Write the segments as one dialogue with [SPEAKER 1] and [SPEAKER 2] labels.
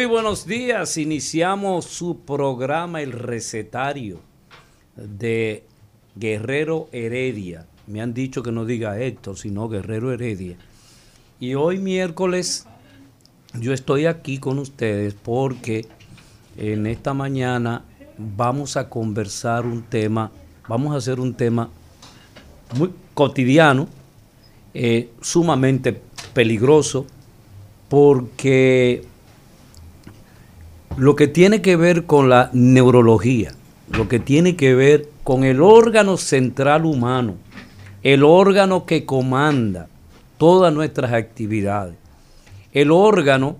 [SPEAKER 1] Muy buenos días, iniciamos su programa El recetario de Guerrero Heredia. Me han dicho que no diga Héctor, sino Guerrero Heredia. Y hoy miércoles yo estoy aquí con ustedes porque en esta mañana vamos a conversar un tema, vamos a hacer un tema muy cotidiano, eh, sumamente peligroso, porque lo que tiene que ver con la neurología, lo que tiene que ver con el órgano central humano, el órgano que comanda todas nuestras actividades, el órgano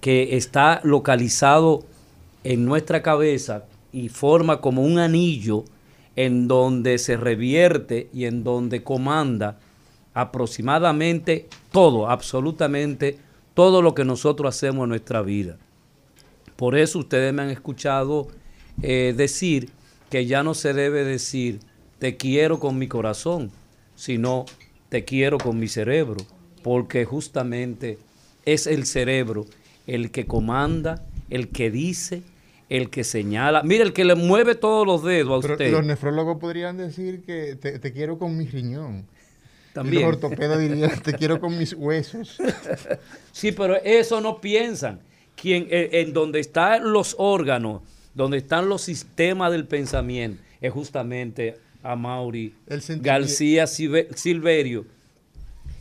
[SPEAKER 1] que está localizado en nuestra cabeza y forma como un anillo en donde se revierte y en donde comanda aproximadamente todo, absolutamente todo lo que nosotros hacemos en nuestra vida. Por eso ustedes me han escuchado eh, decir que ya no se debe decir te quiero con mi corazón, sino te quiero con mi cerebro, porque justamente es el cerebro el que comanda, el que dice, el que señala. Mira, el que le mueve todos los dedos a usted.
[SPEAKER 2] Los nefrólogos podrían decir que te, te quiero con mi riñón.
[SPEAKER 1] También.
[SPEAKER 2] Y los ortopedas dirían, te quiero con mis huesos.
[SPEAKER 1] Sí, pero eso no piensan. Quien, eh, en donde están los órganos, donde están los sistemas del pensamiento, es justamente a Mauri
[SPEAKER 2] El
[SPEAKER 1] García Silve- Silverio,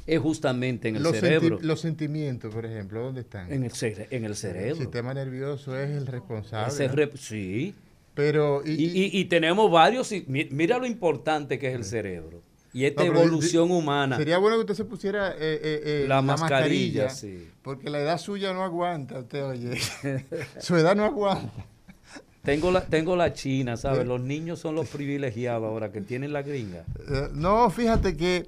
[SPEAKER 1] es justamente en el
[SPEAKER 2] los,
[SPEAKER 1] cerebro.
[SPEAKER 2] senti- los sentimientos, por ejemplo, ¿dónde están?
[SPEAKER 1] En el, cere- en el
[SPEAKER 2] El
[SPEAKER 1] cerebro.
[SPEAKER 2] sistema nervioso es el responsable.
[SPEAKER 1] Sí.
[SPEAKER 2] Pero, y,
[SPEAKER 1] Y, y- y tenemos varios. Mira lo importante que es el cerebro. Y esta
[SPEAKER 2] No,
[SPEAKER 1] evolución humana.
[SPEAKER 2] Sería bueno que usted se pusiera eh, eh, eh,
[SPEAKER 1] La mascarilla, sí.
[SPEAKER 2] Porque la edad suya no aguanta, usted oye. Su edad no aguanta.
[SPEAKER 1] Tengo la, tengo la china, ¿sabes? Los niños son los privilegiados ahora que tienen la gringa.
[SPEAKER 2] Eh, no, fíjate que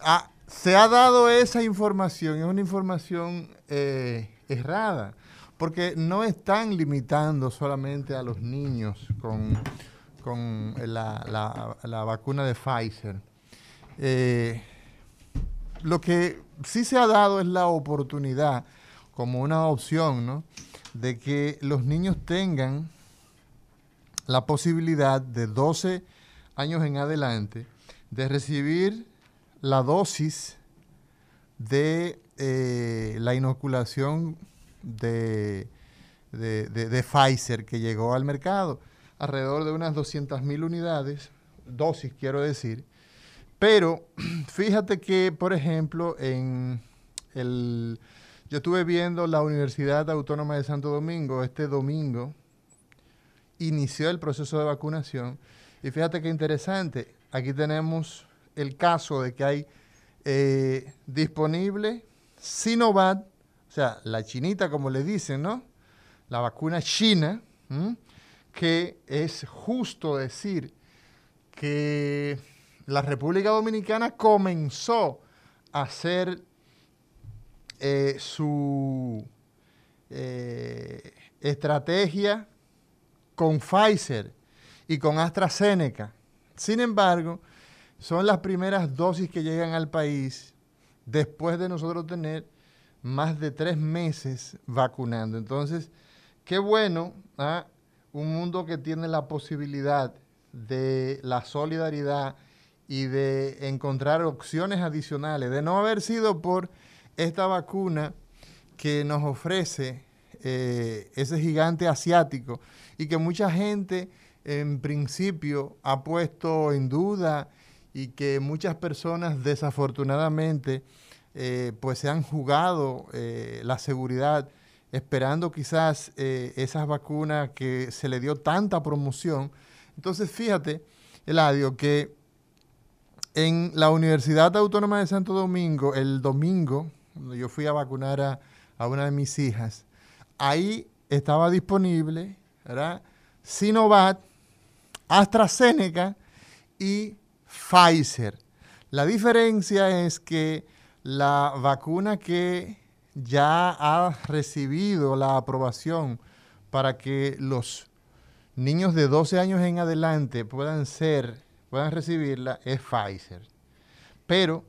[SPEAKER 2] ah, se ha dado esa información, es una información eh, errada, porque no están limitando solamente a los niños con, con la, la- la vacuna de Pfizer. Eh, lo que sí se ha dado es la oportunidad, como una opción, ¿no? de que los niños tengan la posibilidad de 12 años en adelante de recibir la dosis de eh, la inoculación de, de- Pfizer que llegó al mercado, alrededor de unas 200 mil unidades, dosis quiero decir, pero fíjate que, por ejemplo, en el, yo estuve viendo la Universidad Autónoma de Santo Domingo este domingo, inició el proceso de vacunación. Y fíjate qué interesante, aquí tenemos el caso de que hay eh, disponible Sinovac, o sea, la chinita como le dicen, ¿no? La vacuna china, que es justo decir que la República Dominicana comenzó a hacer eh, su eh, estrategia con Pfizer y con AstraZeneca. Sin embargo, son las primeras dosis que llegan al país después de nosotros tener más de tres meses vacunando. Entonces, qué bueno, ¿ah? un mundo que tiene la posibilidad de la solidaridad y de encontrar opciones adicionales, de no haber sido por esta vacuna que nos ofrece eh, ese gigante asiático y que mucha gente en principio ha puesto en duda y que muchas personas desafortunadamente eh, pues se han jugado eh, la seguridad esperando quizás esas vacunas que se le dio tanta promoción. Entonces fíjate, Eladio, que en la Universidad Autónoma de Santo Domingo, el domingo, cuando yo fui a vacunar a, a una de mis hijas, ahí estaba disponible, ¿verdad? Sinovac, AstraZeneca y Pfizer. La diferencia es que la vacuna que ya ha recibido la aprobación para que los niños de 12 años en adelante puedan ser, puedan recibirla, es Pfizer. Pero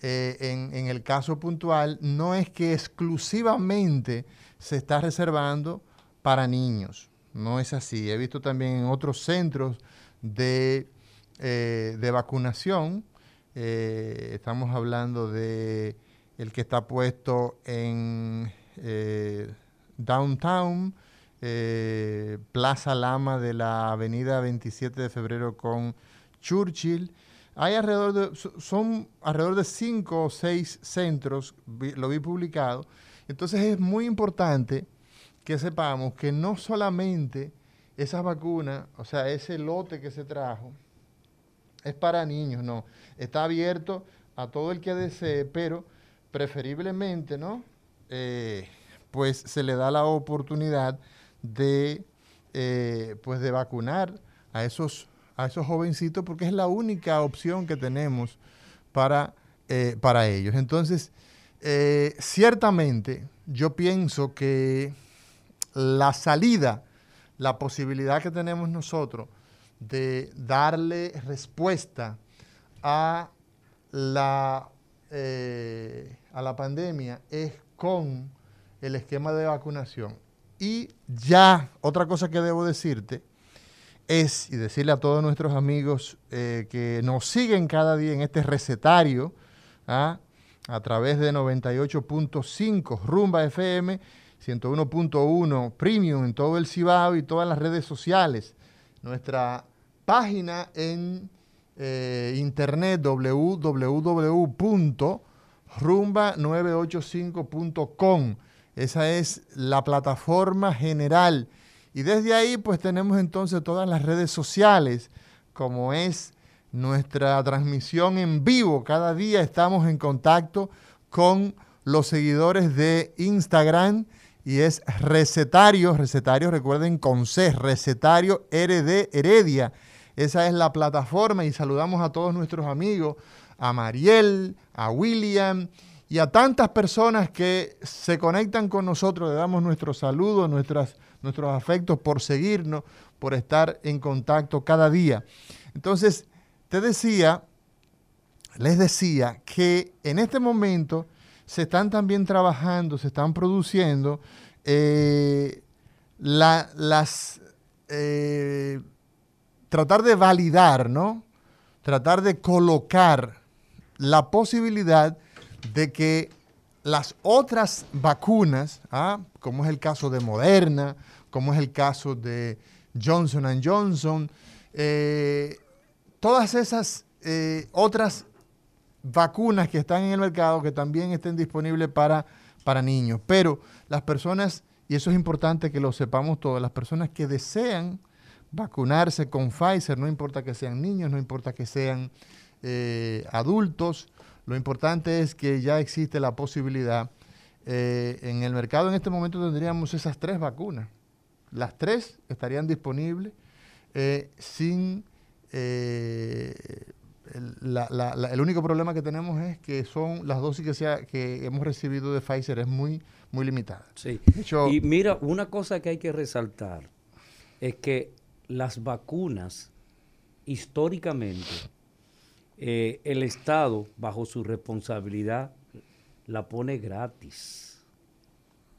[SPEAKER 2] eh, en, el caso puntual, no es que exclusivamente se está reservando para niños. No es así. He visto también en otros centros de, eh, vacunación. Eh, estamos hablando de el que está puesto en Downtown, Plaza Lama de la avenida 27 de febrero con Churchill hay alrededor de, son alrededor de cinco o seis centros, lo vi publicado. Entonces es muy importante que sepamos que no solamente esas vacunas, o sea, ese lote que se trajo, es para niños, no. Está abierto a todo el que desee, pero preferiblemente, ¿no? Eh, pues se le da la oportunidad de, eh, pues de vacunar a esos a esos jovencitos porque es la única opción que tenemos para, eh, para ellos. Entonces, eh, ciertamente yo pienso que la salida, la posibilidad que tenemos nosotros de darle respuesta a la, eh, a la pandemia es con el esquema de vacunación. Y ya, otra cosa que debo decirte, es, y decirle a todos nuestros amigos eh, que nos siguen cada día en este recetario, ¿ah? a través de 98.5 Rumba FM, 101.1 Premium en todo el Cibao y todas las redes sociales. Nuestra página en eh, internet www.rumba985.com. Esa es la plataforma general y desde ahí pues tenemos entonces todas las redes sociales, como es nuestra transmisión en vivo. Cada día estamos en contacto con los seguidores de Instagram y es recetario, recetario recuerden con C, recetario RD Heredia. Esa es la plataforma y saludamos a todos nuestros amigos, a Mariel, a William y a tantas personas que se conectan con nosotros. Le damos nuestros saludos, nuestras nuestros afectos, por seguirnos, por estar en contacto cada día. Entonces, te decía, les decía que en este momento se están también trabajando, se están produciendo eh, las... Eh, tratar de validar, ¿no? Tratar de colocar la posibilidad de que las otras vacunas, ¿ah? como es el caso de Moderna, como es el caso de Johnson Johnson, eh, todas esas eh, otras vacunas que están en el mercado que también estén disponibles para, para niños. Pero las personas, y eso es importante que lo sepamos todos, las personas que desean vacunarse con Pfizer, no importa que sean niños, no importa que sean eh, adultos, lo importante es que ya existe la posibilidad. en el mercado en este momento tendríamos esas tres vacunas. Las tres estarían disponibles eh, sin... Eh, el, único problema que tenemos es que son las dosis que, sea, que hemos recibido de Pfizer es muy, muy limitada.
[SPEAKER 1] Sí. y mira, una cosa que hay que resaltar es que las vacunas, históricamente, eh, el Estado, bajo su responsabilidad, la pone gratis.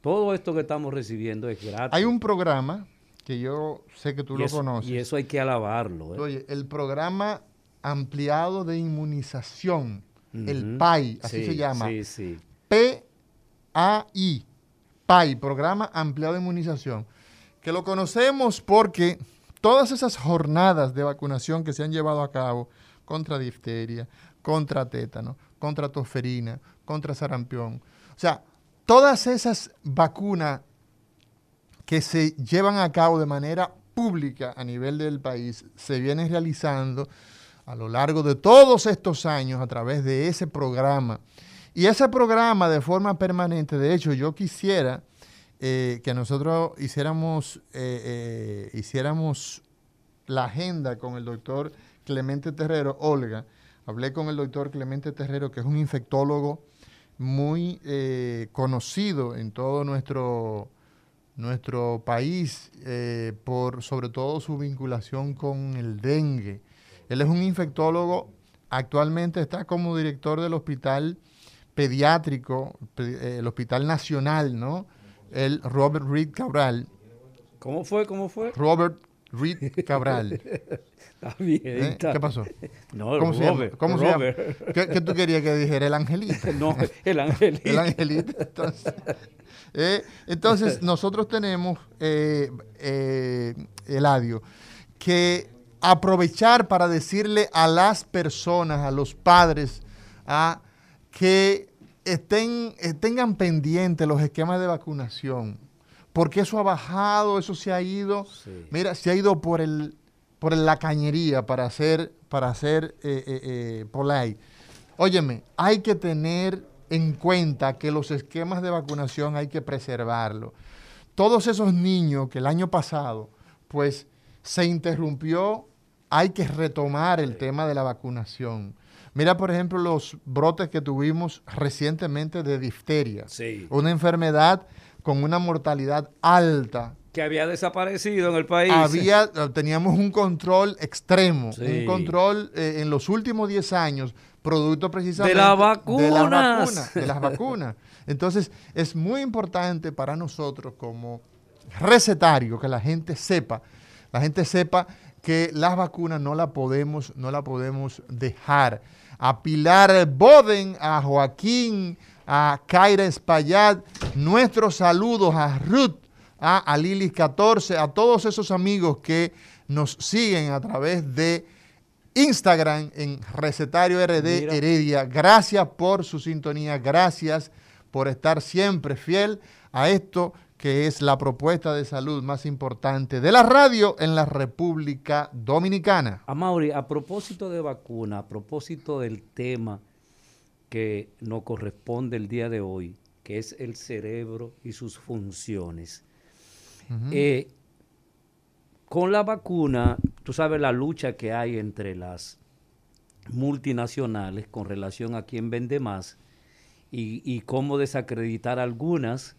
[SPEAKER 1] Todo esto que estamos recibiendo es gratis.
[SPEAKER 2] Hay un programa que yo sé que tú lo conoces.
[SPEAKER 1] Y eso hay que alabarlo.
[SPEAKER 2] ¿eh? Oye, el programa ampliado de inmunización, el PAI, así se llama.
[SPEAKER 1] Sí, sí.
[SPEAKER 2] PAI, PAI, Programa Ampliado de Inmunización, que lo conocemos porque todas esas jornadas de vacunación que se han llevado a cabo contra difteria, contra tétano, contra tosferina, contra sarampión, o sea, todas esas vacunas que se llevan a cabo de manera pública a nivel del país se vienen realizando a lo largo de todos estos años a través de ese programa. Y ese programa de forma permanente, de hecho, yo quisiera eh, que nosotros hiciéramos, eh, eh, hiciéramos la agenda con el doctor Clemente Terrero, Olga. Hablé con el doctor Clemente Terrero, que es un infectólogo muy conocido en todo nuestro, nuestro país, por sobre todo su vinculación con el dengue. Él es un infectólogo, actualmente está como director del hospital pediátrico, eh, el Hospital Nacional, ¿no? El Robert Reed Cabral.
[SPEAKER 1] ¿Cómo fue? ¿Cómo fue?
[SPEAKER 2] Robert Reed Cabral.
[SPEAKER 1] está bien. ¿Eh?
[SPEAKER 2] ¿Qué pasó?
[SPEAKER 1] No,
[SPEAKER 2] ¿Cómo
[SPEAKER 1] Robert,
[SPEAKER 2] se llama? ¿Cómo
[SPEAKER 1] Robert.
[SPEAKER 2] se llama? ¿Qué, qué tú querías que dijera? El angelito.
[SPEAKER 1] No, el angelito.
[SPEAKER 2] El angelito. Entonces, eh, entonces nosotros tenemos, eh, eh, Eladio, que aprovechar para decirle a las personas, a los padres, a que estén, eh, tengan pendientes los esquemas de vacunación, porque eso ha bajado, eso se ha ido,
[SPEAKER 1] Sí.
[SPEAKER 2] mira, se ha ido por el por la cañería para hacer, para hacer eh, eh, eh, polite. Óyeme, hay que tener en cuenta que los esquemas de vacunación hay que preservarlos. Todos esos niños que el año pasado, pues, se interrumpió, hay que retomar el tema de la vacunación. Mira, por ejemplo, los brotes que tuvimos recientemente de difteria.
[SPEAKER 1] Sí.
[SPEAKER 2] Una enfermedad con una mortalidad alta.
[SPEAKER 1] Que había desaparecido en el país.
[SPEAKER 2] Había, teníamos un control extremo,
[SPEAKER 1] Sí.
[SPEAKER 2] un control eh, en los últimos 10 años, producto precisamente
[SPEAKER 1] las
[SPEAKER 2] de las
[SPEAKER 1] vacunas.
[SPEAKER 2] vacunas. De las vacunas. Entonces, es muy importante para nosotros como recetario que la gente sepa, la gente sepa que las vacunas no la podemos, no la podemos dejar. A Pilar Boden, a Joaquín, a Kaira Espaillat, nuestros saludos a Ruth, a, a Lilis 14, a todos esos amigos que nos siguen a través de Instagram en Recetario RD
[SPEAKER 1] Mira.
[SPEAKER 2] Heredia. Gracias por su sintonía, gracias por estar siempre fiel a esto que es la propuesta de salud más importante de la radio en la República Dominicana.
[SPEAKER 1] A Mauri, a propósito de vacuna, a propósito del tema que nos corresponde el día de hoy, que es el cerebro y sus funciones. Eh, con la vacuna, tú sabes la lucha que hay entre las multinacionales con relación a quién vende más y, y cómo desacreditar algunas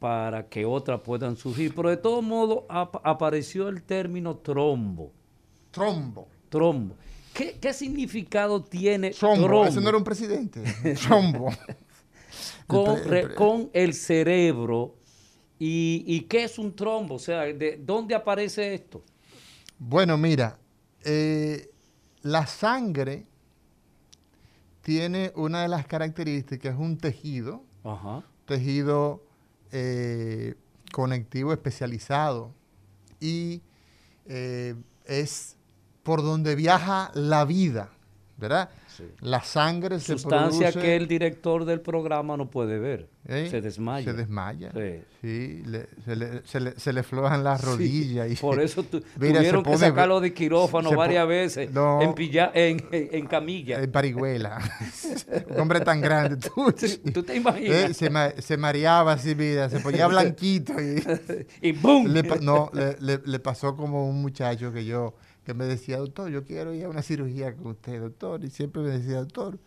[SPEAKER 1] para que otras puedan surgir. Pero de todo modo ap- apareció el término trombo.
[SPEAKER 2] Trombo.
[SPEAKER 1] Trombo. ¿Qué, qué significado tiene
[SPEAKER 2] Trombo.
[SPEAKER 1] trombo
[SPEAKER 2] Ese no era un presidente. Trombo.
[SPEAKER 1] con,
[SPEAKER 2] el
[SPEAKER 1] re- con cerebro? Y, y qué es un trombo? O sea, ¿de dónde aparece esto?
[SPEAKER 2] Bueno, mira, eh, la sangre tiene una de las características, es un tejido,
[SPEAKER 1] Ajá.
[SPEAKER 2] tejido eh, conectivo especializado y eh, es por donde viaja la vida, ¿verdad?
[SPEAKER 1] Sí.
[SPEAKER 2] La sangre se
[SPEAKER 1] Sustancia
[SPEAKER 2] produce-
[SPEAKER 1] que el director del programa no puede ver.
[SPEAKER 2] ¿eh?
[SPEAKER 1] Se desmaya.
[SPEAKER 2] Se desmaya.
[SPEAKER 1] Sí.
[SPEAKER 2] Sí, le- se, le, se le- se le flojan las rodillas. y-
[SPEAKER 1] Por eso tu-
[SPEAKER 2] Mira,
[SPEAKER 1] tuvieron que sacarlo de quirófano varias veces
[SPEAKER 2] No.
[SPEAKER 1] en, pilla- en, en- en camilla.
[SPEAKER 2] En Parihuela. Un hombre tan grande. Tú,
[SPEAKER 1] ¿Tú te imaginas?
[SPEAKER 2] Eh, se, ma- se mareaba así, mira, se ponía blanquito. Y,
[SPEAKER 1] y ¡boom!
[SPEAKER 2] no, le pasó como un muchacho que yo, que me decía, doctor, yo quiero ir a una cirugía con usted, doctor. Y siempre me decía, doctor.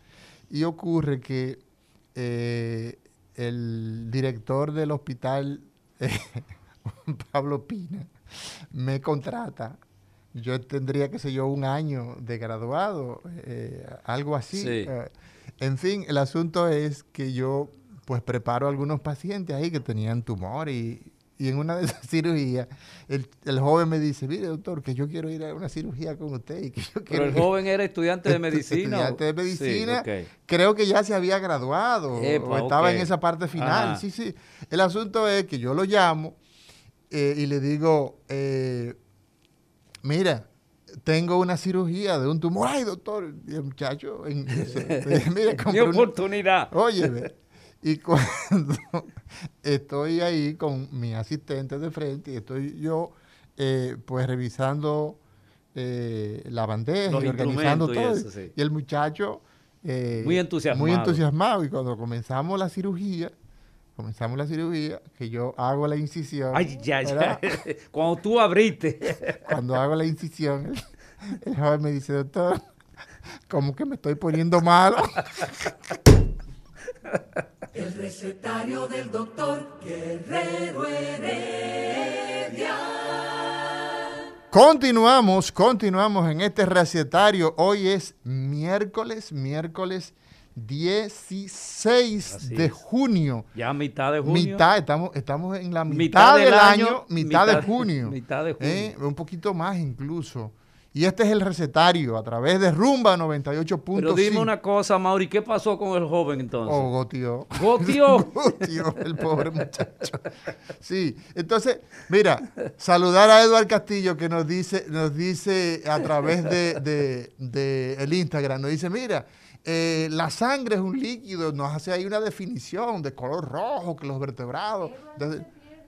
[SPEAKER 2] Y ocurre que eh, el director del hospital, eh, Juan Pablo Pina, me contrata. Yo tendría, qué sé yo, un año de graduado, eh, algo así.
[SPEAKER 1] Sí.
[SPEAKER 2] Eh, en fin, el asunto es que yo pues preparo a algunos pacientes ahí que tenían tumor y, y en una de esas cirugías, el, el joven me dice, mire doctor, que yo quiero ir a una cirugía con usted. Y que yo
[SPEAKER 1] Pero el
[SPEAKER 2] ir".
[SPEAKER 1] joven era estudiante de medicina.
[SPEAKER 2] Estudiante de medicina.
[SPEAKER 1] Sí.
[SPEAKER 2] Creo que ya se había graduado
[SPEAKER 1] Epa,
[SPEAKER 2] o estaba en esa parte final.
[SPEAKER 1] Ajá.
[SPEAKER 2] Sí, sí. El asunto es que yo lo llamo eh, y le digo, eh, mira, tengo una cirugía de un tumor. Ay, doctor, y el muchacho, en eso, mira,
[SPEAKER 1] Mi oportunidad.
[SPEAKER 2] Óyeme, y cuando estoy ahí con mi asistente de frente y estoy yo, eh, pues revisando eh, la bandeja
[SPEAKER 1] Los
[SPEAKER 2] y organizando
[SPEAKER 1] y
[SPEAKER 2] todo.
[SPEAKER 1] eso, sí.
[SPEAKER 2] Y el muchacho... eh,
[SPEAKER 1] Muy entusiasmado.
[SPEAKER 2] Muy entusiasmado. Y cuando comenzamos la cirugía, comenzamos la cirugía, que yo hago la incisión.
[SPEAKER 1] Ay, ya, ya. Cuando tú abriste.
[SPEAKER 2] Cuando hago la incisión, el, el joven me dice, doctor, como que me estoy poniendo malo.
[SPEAKER 3] El recetario del doctor Guerrero Heredia.
[SPEAKER 2] Continuamos, continuamos en este recetario. Hoy es miércoles, miércoles 16
[SPEAKER 1] Así
[SPEAKER 2] de
[SPEAKER 1] es.
[SPEAKER 2] junio.
[SPEAKER 1] Ya mitad de junio.
[SPEAKER 2] Mitad, estamos, estamos en la mitad,
[SPEAKER 1] Mitad
[SPEAKER 2] del,
[SPEAKER 1] del
[SPEAKER 2] año,
[SPEAKER 1] año,
[SPEAKER 2] mitad, de
[SPEAKER 1] mitad-
[SPEAKER 2] junio.
[SPEAKER 1] mitad de junio.
[SPEAKER 2] ¿eh? Un poquito más incluso. Y este es el recetario a través de Rumba 98.5.
[SPEAKER 1] Pero dime una cosa, Mauri, ¿qué pasó con el joven entonces?
[SPEAKER 2] Oh, gotió.
[SPEAKER 1] Gotió.
[SPEAKER 2] Gotió, el pobre muchacho. Sí, entonces, mira, saludar a Eduard Castillo que nos dice, nos dice a través de, de- de el Instagram, nos dice, mira, eh, la sangre es un líquido, nos hace ahí una definición de color rojo, que los vertebrados. Entonces,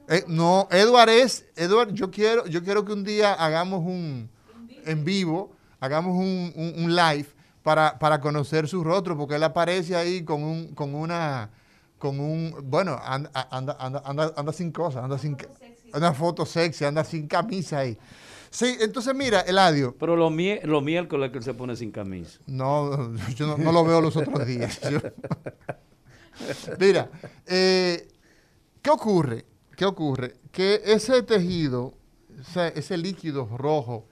[SPEAKER 2] eh, no, Eduard es, Eduard, yo quiero, yo quiero que un día hagamos un en vivo, hagamos un, un- un live para, para conocer su rostro, porque él aparece ahí con un, con una, con un, bueno, anda, anda, anda, anda, sin cosas, anda sin, una foto sexy, anda sin camisa ahí. Sí, entonces mira, Eladio,
[SPEAKER 1] Pero los, mie- los miércoles que él se pone sin camisa.
[SPEAKER 2] no, yo no, no lo veo los otros días. Yo- Mira, eh, ¿qué ocurre? ¿Qué ocurre? Que ese tejido, ese, ese líquido rojo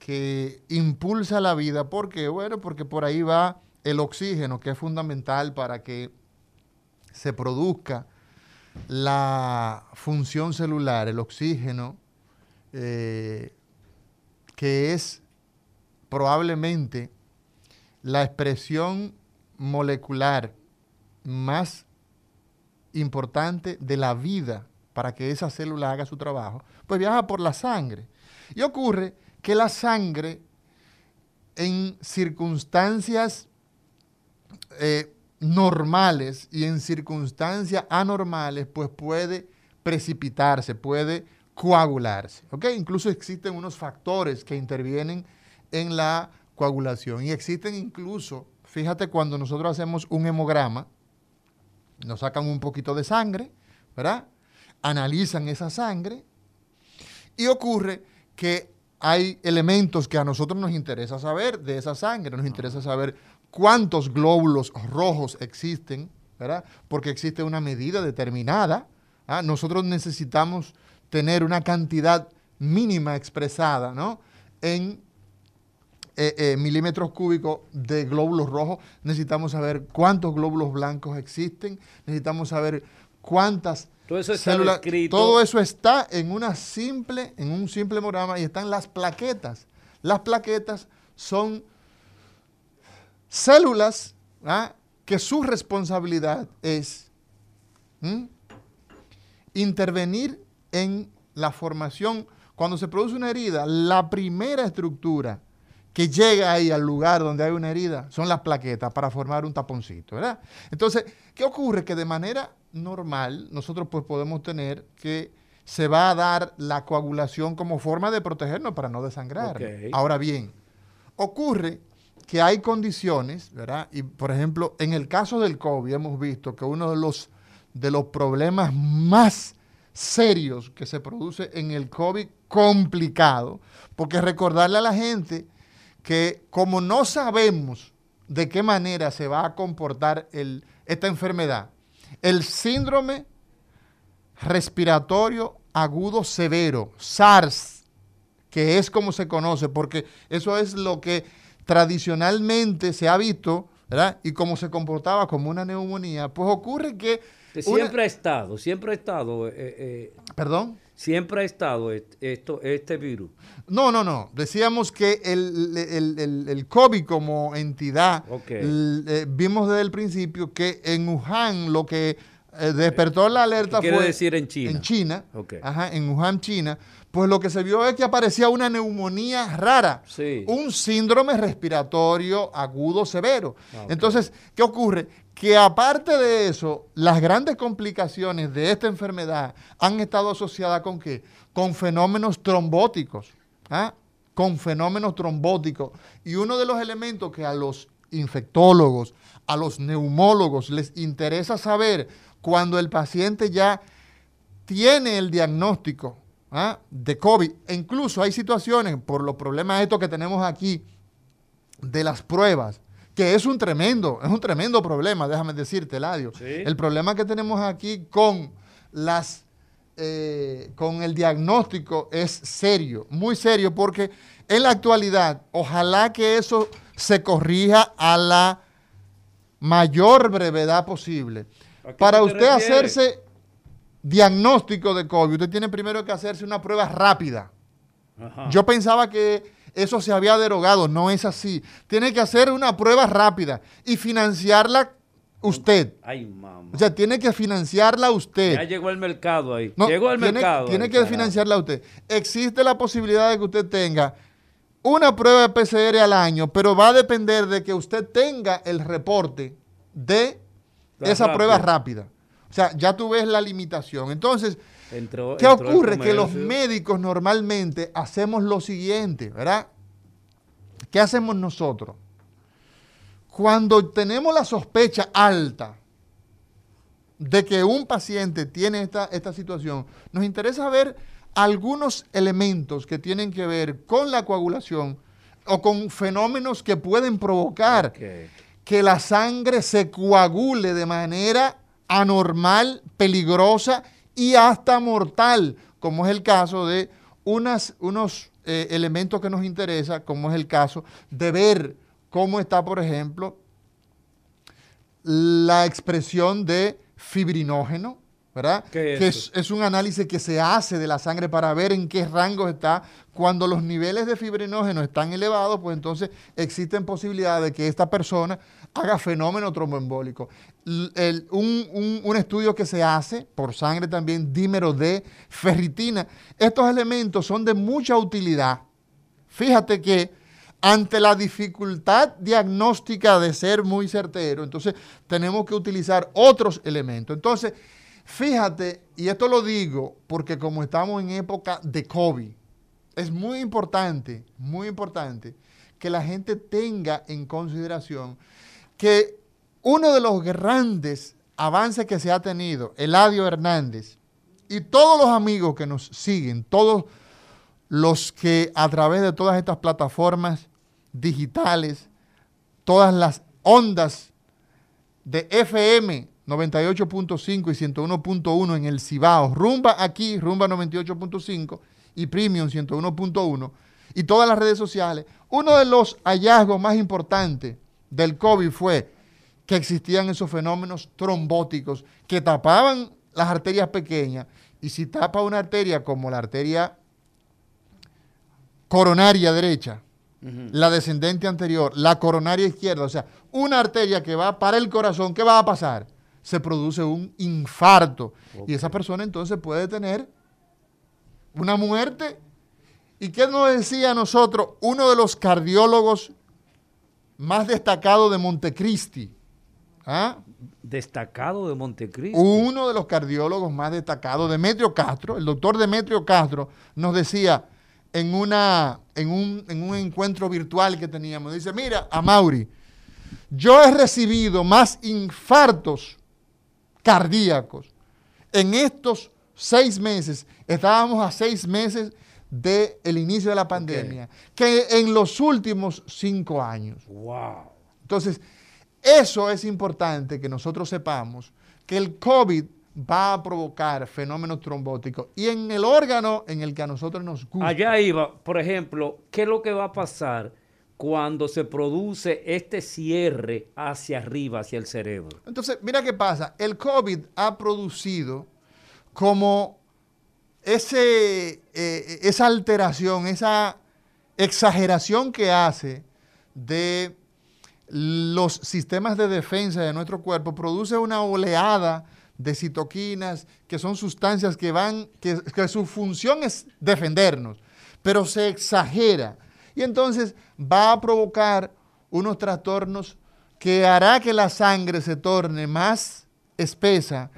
[SPEAKER 2] que impulsa la vida, ¿por qué? Bueno, porque por ahí va el oxígeno, que es fundamental para que se produzca la función celular, el oxígeno, eh, que es probablemente la expresión molecular más importante de la vida para que esa célula haga su trabajo, pues viaja por la sangre. Y ocurre que la sangre en circunstancias eh, normales y en circunstancias anormales, pues puede precipitarse, puede coagularse. Incluso existen unos factores que intervienen en la coagulación. Y existen incluso, fíjate, cuando nosotros hacemos un hemograma, nos sacan un poquito de sangre, ¿verdad? Analizan esa sangre y ocurre que hay elementos que a nosotros nos interesa saber de esa sangre, nos interesa saber cuántos glóbulos rojos existen, ¿verdad? Porque existe una medida determinada. ¿ah? Nosotros necesitamos tener una cantidad mínima expresada, ¿no? En eh, eh, milímetros cúbicos de glóbulos rojos, necesitamos saber cuántos glóbulos blancos existen, necesitamos saber cuántas
[SPEAKER 1] Todo eso está
[SPEAKER 2] células.
[SPEAKER 1] descrito.
[SPEAKER 2] Todo eso está en una simple, en un simple hemograma y están las plaquetas. Las plaquetas son células ¿ah? que su responsabilidad es ¿m? intervenir en la formación. Cuando se produce una herida, la primera estructura que llega ahí al lugar donde hay una herida son las plaquetas para formar un taponcito, ¿verdad? Entonces, ¿qué ocurre? Que de manera normal nosotros pues podemos tener que se va a dar la coagulación como forma de protegernos para no desangrar. Ahora bien, ocurre que hay condiciones, ¿verdad? Y por ejemplo, en el caso del COVID hemos visto que uno de los, de los problemas más serios que se produce en el COVID complicado, porque recordarle a la gente que como no sabemos de qué manera se va a comportar el- esta enfermedad, el síndrome respiratorio agudo severo, SARS, que es como se conoce, porque eso es lo que tradicionalmente se ha visto ¿verdad? Y como se comportaba como una neumonía, pues ocurre que...
[SPEAKER 1] Que
[SPEAKER 2] una-
[SPEAKER 1] siempre ha estado, siempre ha estado, eh, eh,
[SPEAKER 2] Perdón.
[SPEAKER 1] Siempre ha estado est- esto, este virus.
[SPEAKER 2] No, no, no. Decíamos que el, el- el- el COVID como entidad, eh, vimos desde el principio que en Wuhan lo que eh, despertó la alerta
[SPEAKER 1] ¿Qué quiere
[SPEAKER 2] fue...
[SPEAKER 1] decir en China?
[SPEAKER 2] En China, ajá, en Wuhan, China, pues lo que se vio es que aparecía una neumonía rara,
[SPEAKER 1] Sí.
[SPEAKER 2] un síndrome respiratorio agudo severo.
[SPEAKER 1] Ah.
[SPEAKER 2] Entonces, ¿qué ocurre? Que aparte de eso, las grandes complicaciones de esta enfermedad han estado asociadas con qué? Con fenómenos trombóticos, ¿ah? con fenómenos trombóticos. Y uno de los elementos que a los infectólogos, a los neumólogos les interesa saber cuando el paciente ya tiene el diagnóstico ¿ah? de COVID. E incluso hay situaciones, por los problemas estos que tenemos aquí, de las pruebas, que es un tremendo, es un tremendo problema, déjame decirte, Eladio.
[SPEAKER 1] Sí.
[SPEAKER 2] El problema que tenemos aquí con las eh, con el diagnóstico es serio, muy serio, porque en la actualidad, ojalá que eso se corrija a la mayor brevedad posible.
[SPEAKER 1] ¿A qué
[SPEAKER 2] Para usted
[SPEAKER 1] refieres?
[SPEAKER 2] hacerse diagnóstico de COVID, usted tiene primero que hacerse una prueba rápida.
[SPEAKER 1] Ajá.
[SPEAKER 2] Yo pensaba que eso se había derogado, no es así. Tiene que hacer una prueba rápida y financiarla usted.
[SPEAKER 1] Ay, mamá.
[SPEAKER 2] O sea, tiene que financiarla usted.
[SPEAKER 1] ya llegó el mercado ahí.
[SPEAKER 2] No,
[SPEAKER 1] llegó el
[SPEAKER 2] tiene,
[SPEAKER 1] mercado.
[SPEAKER 2] Tiene
[SPEAKER 1] ahí,
[SPEAKER 2] que
[SPEAKER 1] carajo.
[SPEAKER 2] financiarla usted. Existe la posibilidad de que usted tenga una prueba de PCR al año, pero va a depender de que usted tenga el reporte de
[SPEAKER 1] La
[SPEAKER 2] esa prueba
[SPEAKER 1] rápida.
[SPEAKER 2] O sea, ya tú ves la limitación. Entonces,
[SPEAKER 1] Entró-
[SPEAKER 2] ¿Qué
[SPEAKER 1] entró
[SPEAKER 2] ocurre? Que los médicos normalmente hacemos lo siguiente, ¿verdad? ¿Qué hacemos nosotros? Cuando tenemos la sospecha alta de que un paciente tiene esta, esta situación, nos interesa ver algunos elementos que tienen que ver con la coagulación o con fenómenos que pueden provocar que la sangre se coagule de manera anormal, peligrosa y hasta mortal, como es el caso de unas, unos eh, elementos que nos interesa, como es el caso de ver cómo está, por ejemplo, la expresión de fibrinógeno, ¿verdad?
[SPEAKER 1] ¿Qué es
[SPEAKER 2] que es, es un análisis que se hace de la sangre para ver en qué rango está. Cuando los niveles de fibrinógeno están elevados, pues entonces existen posibilidades de que esta persona haga fenómeno tromboembólico. Un, un- un estudio que se hace por sangre también, dímero de ferritina. Estos elementos son de mucha utilidad. Fíjate que ante la dificultad diagnóstica de ser muy certero, entonces tenemos que utilizar otros elementos. Entonces, fíjate, y esto lo digo porque como estamos en época de COVID, es muy importante, muy importante que la gente tenga en consideración que uno de los grandes avances que se ha tenido, Eladio Hernández, y todos los amigos que nos siguen, todos los que a través de todas estas plataformas digitales, todas las ondas de FM 98.5 y 101.1 en el Cibao, rumba aquí, rumba 98.5 y premium 101.1 y todas las redes sociales, uno de los hallazgos más importantes del COVID fue que existían esos fenómenos trombóticos que tapaban las arterias pequeñas y si tapa una arteria como la arteria coronaria derecha, la descendente anterior, la coronaria izquierda, o sea, una arteria que va para el corazón, ¿qué va a pasar? Se produce un infarto y esa persona entonces puede tener una muerte. ¿Y qué nos decía a nosotros uno de los cardiólogos más destacados de Montecristi? ¿Ah?
[SPEAKER 1] Destacado de Montecristo.
[SPEAKER 2] Uno de los cardiólogos más destacados, Demetrio Castro, el doctor Demetrio Castro, nos decía en, una, en, un, en un encuentro virtual que teníamos, dice, mira, a Mauri, yo he recibido más infartos cardíacos en estos seis meses, estábamos a seis meses del inicio de la pandemia, que en los últimos cinco años.
[SPEAKER 1] Wow.
[SPEAKER 2] Entonces, eso es importante que nosotros sepamos que el COVID va a provocar fenómenos trombóticos y en el órgano en el que a nosotros nos gusta.
[SPEAKER 1] Allá iba, por ejemplo, ¿qué es lo que va a pasar cuando se produce este cierre hacia arriba, hacia el cerebro.
[SPEAKER 2] Entonces, mira qué pasa. El COVID ha producido como ese, eh, esa alteración, esa exageración que hace de los sistemas de defensa de nuestro cuerpo, produce una oleada de citoquinas, que son sustancias que van, que su función es defendernos, pero se exagera. Y entonces va a provocar unos trastornos que hará que la sangre se torne más espesa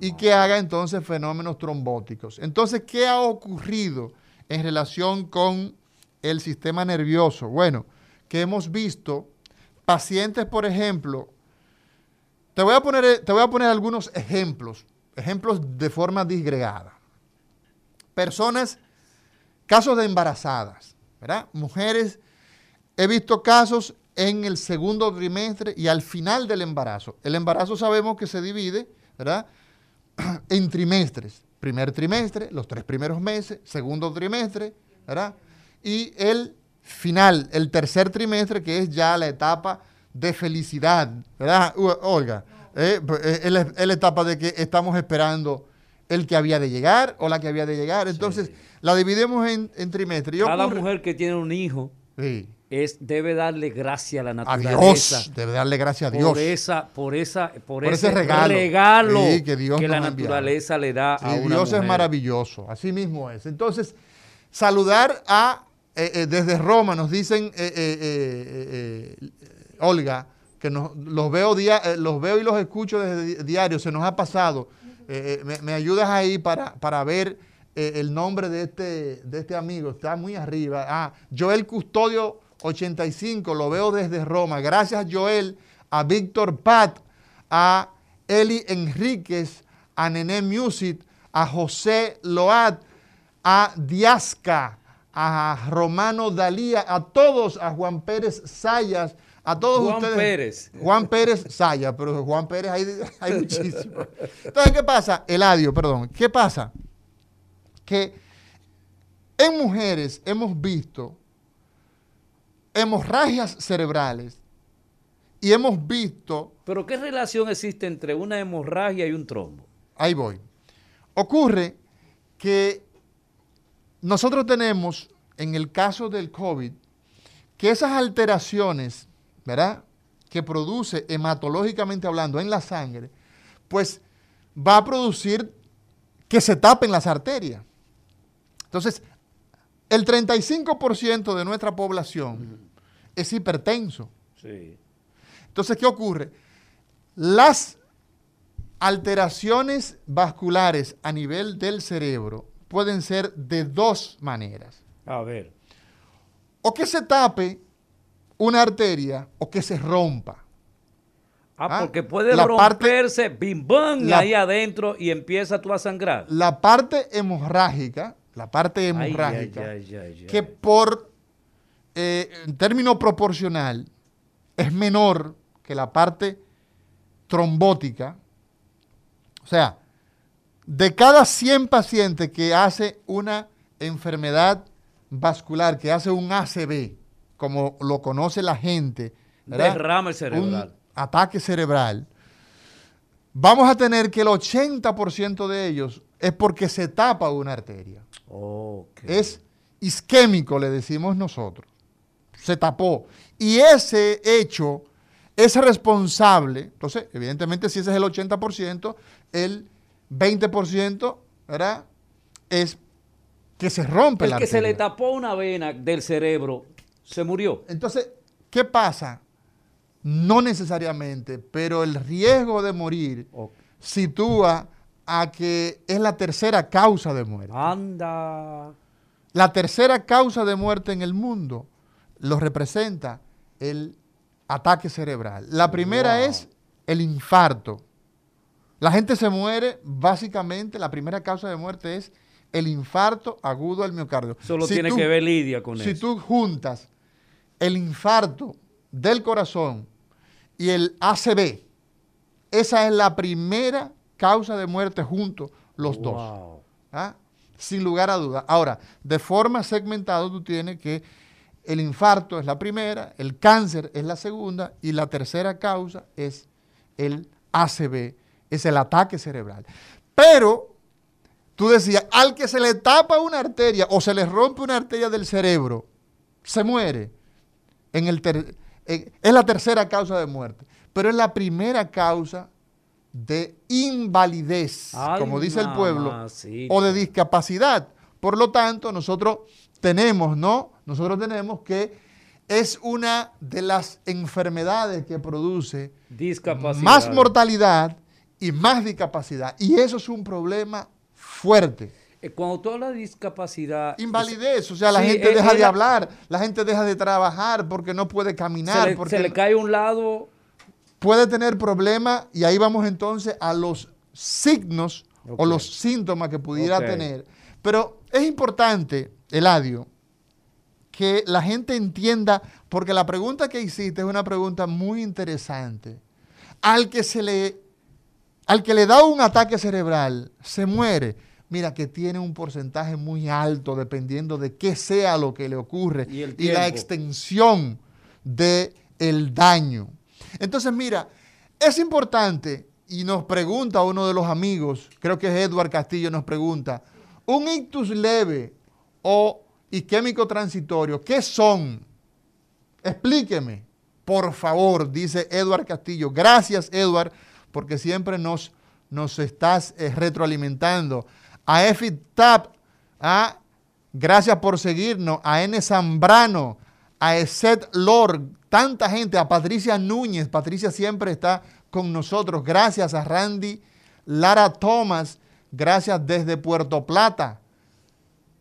[SPEAKER 2] y que haga entonces fenómenos trombóticos. Entonces, ¿qué ha ocurrido en relación con el sistema nervioso? Bueno, que hemos visto pacientes, por ejemplo, te voy a poner, te voy a poner algunos ejemplos, ejemplos de forma disgregada. Personas, casos de embarazadas, ¿verdad? Mujeres, he visto casos en el segundo trimestre y al final del embarazo. El embarazo sabemos que se divide, ¿verdad? En trimestres. Primer trimestre, los tres primeros meses, segundo trimestre, ¿verdad? Y el final, el tercer trimestre, que es ya la etapa de felicidad, ¿verdad? Olga, eh, eh, es, la, etapa de que estamos esperando el que había de llegar o la que había de llegar. Entonces, la dividimos en, en trimestres.
[SPEAKER 1] Cada mujer que tiene un hijo es, debe darle gracias a la naturaleza.
[SPEAKER 2] A Dios, debe darle gracias a Dios.
[SPEAKER 1] Por, esa, por, esa, por, ese, regalo,
[SPEAKER 2] que, Dios
[SPEAKER 1] la naturaleza le da a una
[SPEAKER 2] Dios es maravilloso, así mismo es. Entonces, saludar a, eh, eh, desde Roma, nos dicen, eh, Olga, que los, veo los veo y los escucho desde diario, se nos ha pasado. Me, ayudas ahí para, para ver el nombre de este, de este amigo, está muy arriba. Ah, Joel Custodio 85, lo veo desde Roma. Gracias, Joel, a Víctor Pat, a Eli Enríquez, a Nené Music, a José Load, a Diasca, a Romano Dalía, a todos, a Juan Pérez Sayas, a todos
[SPEAKER 1] Juan
[SPEAKER 2] ustedes.
[SPEAKER 1] Pérez.
[SPEAKER 2] Juan Pérez Sayas, pero Juan Pérez hay, hay muchísimos. Entonces, ¿qué pasa? Eladio, perdón. ¿Qué pasa? Que en mujeres hemos visto hemorragias cerebrales y hemos visto...
[SPEAKER 1] ¿Pero qué relación existe entre una hemorragia y un trombo?
[SPEAKER 2] Ahí voy. Ocurre que nosotros tenemos, en el caso del COVID, que esas alteraciones, ¿verdad? Que produce hematológicamente hablando en la sangre, pues va a producir que se tapen las arterias. Entonces, el 35% de nuestra población es hipertenso. Entonces, ¿qué ocurre? Las alteraciones vasculares a nivel del cerebro pueden ser de dos maneras.
[SPEAKER 1] A ver.
[SPEAKER 2] O que se tape una arteria o que se rompa.
[SPEAKER 1] Ah, ah porque puede romperse, bim bam, ahí adentro y empieza tú a sangrar.
[SPEAKER 2] La parte hemorrágica la parte hemorrágica, que por, eh, en término proporcional, es menor que la parte trombótica. O sea, de cada 100 pacientes que hace una enfermedad vascular, que hace un ACV, como lo conoce la gente,
[SPEAKER 1] derrame cerebral.
[SPEAKER 2] Un ataque cerebral, vamos a tener que el 80% de ellos es porque se tapa una arteria. Es isquémico, le decimos nosotros. Se tapó. Y ese hecho es responsable, entonces, evidentemente, si ese es el 80%, el 20%, ¿verdad? Es que se rompe
[SPEAKER 1] el que se le tapó una vena del cerebro se murió.
[SPEAKER 2] Entonces, ¿qué pasa? No necesariamente, pero el riesgo de morir sitúa a que es la tercera causa de muerte.
[SPEAKER 1] Anda.
[SPEAKER 2] La tercera causa de muerte en el mundo lo representa el ataque cerebral. La primera es el infarto. La gente se muere, básicamente, la primera causa de muerte es el infarto agudo al miocardio.
[SPEAKER 1] Solo tiene que ver Lidia con eso.
[SPEAKER 2] Si tú juntas el infarto del corazón y el ACV, esa es la primera causa de muerte juntos los dos. ¿Ah? Sin lugar a duda. Ahora, de forma segmentada tú tienes que el infarto es la primera, el cáncer es la segunda y la tercera causa es el ACV, es el ataque cerebral. Pero tú decías, al que se le tapa una arteria o se le rompe una arteria del cerebro, se muere. En el es la tercera causa de muerte, pero es la primera causa de invalidez, como dice el pueblo, o de discapacidad. Por lo tanto, nosotros tenemos, ¿no? Nosotros tenemos que es una de las enfermedades que produce más mortalidad y más discapacidad. Y eso es un problema fuerte.
[SPEAKER 1] Eh, cuando tú hablas de discapacidad...
[SPEAKER 2] Invalidez, o sea, la gente deja de hablar, la gente deja de trabajar porque no puede caminar.
[SPEAKER 1] Se le,
[SPEAKER 2] porque
[SPEAKER 1] se le cae un lado...
[SPEAKER 2] Puede tener problemas y ahí vamos entonces a los signos o los síntomas que pudiera tener. Pero es importante, Eladio, que la gente entienda, porque la pregunta que hiciste es una pregunta muy interesante. Al que se le, al que le da un ataque cerebral, se muere. Mira que tiene un porcentaje muy alto dependiendo de qué sea lo que le ocurre y, la extensión del el daño. Entonces, mira, es importante, y nos pregunta uno de los amigos, creo que es Edward Castillo, nos pregunta, un ictus leve o isquémico transitorio, ¿qué son? Explíqueme, por favor, dice Edward Castillo. Gracias, Edward, porque siempre nos, nos estás eh, retroalimentando. A Efi Tap, ¿ah? gracias por seguirnos. A N. Zambrano, a Eset Lord, tanta gente, a Patricia Núñez. Patricia siempre está con nosotros. Gracias a Randy Lara Thomas. Gracias desde Puerto Plata.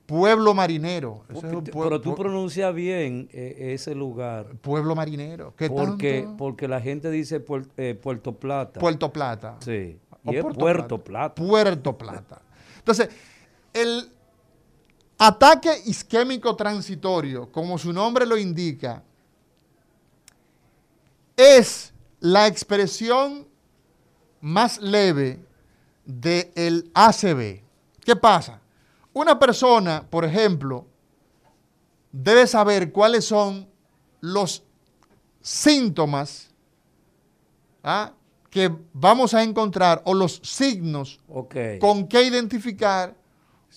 [SPEAKER 2] Pueblo Marinero.
[SPEAKER 1] pero tú pronuncias bien eh, ese lugar.
[SPEAKER 2] Pueblo Marinero.
[SPEAKER 1] ¿Qué porque, porque la gente dice eh, Puerto Plata.
[SPEAKER 2] Puerto Plata.
[SPEAKER 1] Sí. Y es Puerto, Plata.
[SPEAKER 2] Puerto Plata. Entonces, el ataque isquémico transitorio, como su nombre lo indica, es la expresión más leve del ACV. ¿Qué pasa? Una persona, por ejemplo, debe saber cuáles son los síntomas ¿ah? que vamos a encontrar o los signos con que identificar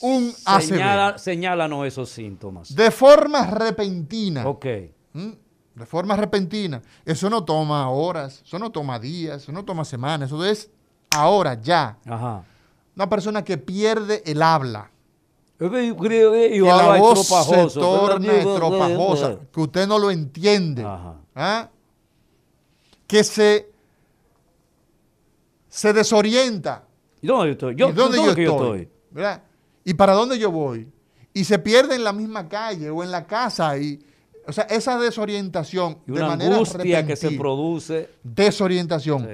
[SPEAKER 2] un
[SPEAKER 1] Señala, Señálanos esos síntomas.
[SPEAKER 2] De forma repentina.
[SPEAKER 1] Ok.
[SPEAKER 2] ¿Mm? De forma repentina. Eso no toma horas, eso no toma días, eso no toma semanas, eso es ahora, ya.
[SPEAKER 1] Ajá.
[SPEAKER 2] Una persona que pierde el habla
[SPEAKER 1] que
[SPEAKER 2] la voz se torna estropajosa, que usted no lo entiende, ¿ah? que se, se desorienta.
[SPEAKER 1] ¿Y dónde yo estoy? ¿Y dónde, yo, estoy?
[SPEAKER 2] ¿Y para dónde yo voy? Y se pierde en la misma calle o en la casa y... O sea, esa desorientación
[SPEAKER 1] de manera angustia que se produce.
[SPEAKER 2] Desorientación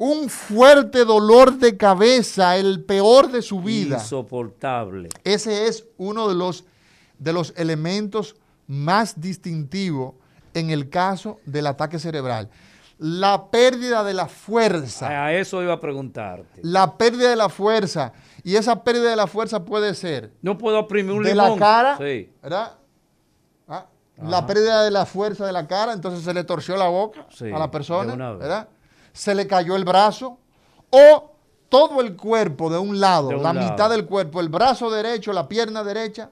[SPEAKER 2] un fuerte dolor de cabeza, el peor de su vida.
[SPEAKER 1] Insoportable.
[SPEAKER 2] Ese es uno de los, de los elementos más distintivos en el caso del ataque cerebral. La pérdida de la fuerza.
[SPEAKER 1] A eso iba a preguntarte.
[SPEAKER 2] La pérdida de la fuerza. Y esa pérdida de la fuerza puede ser.
[SPEAKER 1] No puedo oprimir un
[SPEAKER 2] de la cara. ¿Verdad? Ah, la pérdida de la fuerza de la cara, entonces se le torció la boca a la persona. ¿Verdad? se le cayó el brazo o todo el cuerpo de un lado, la mitad del cuerpo, el brazo derecho, la pierna derecha.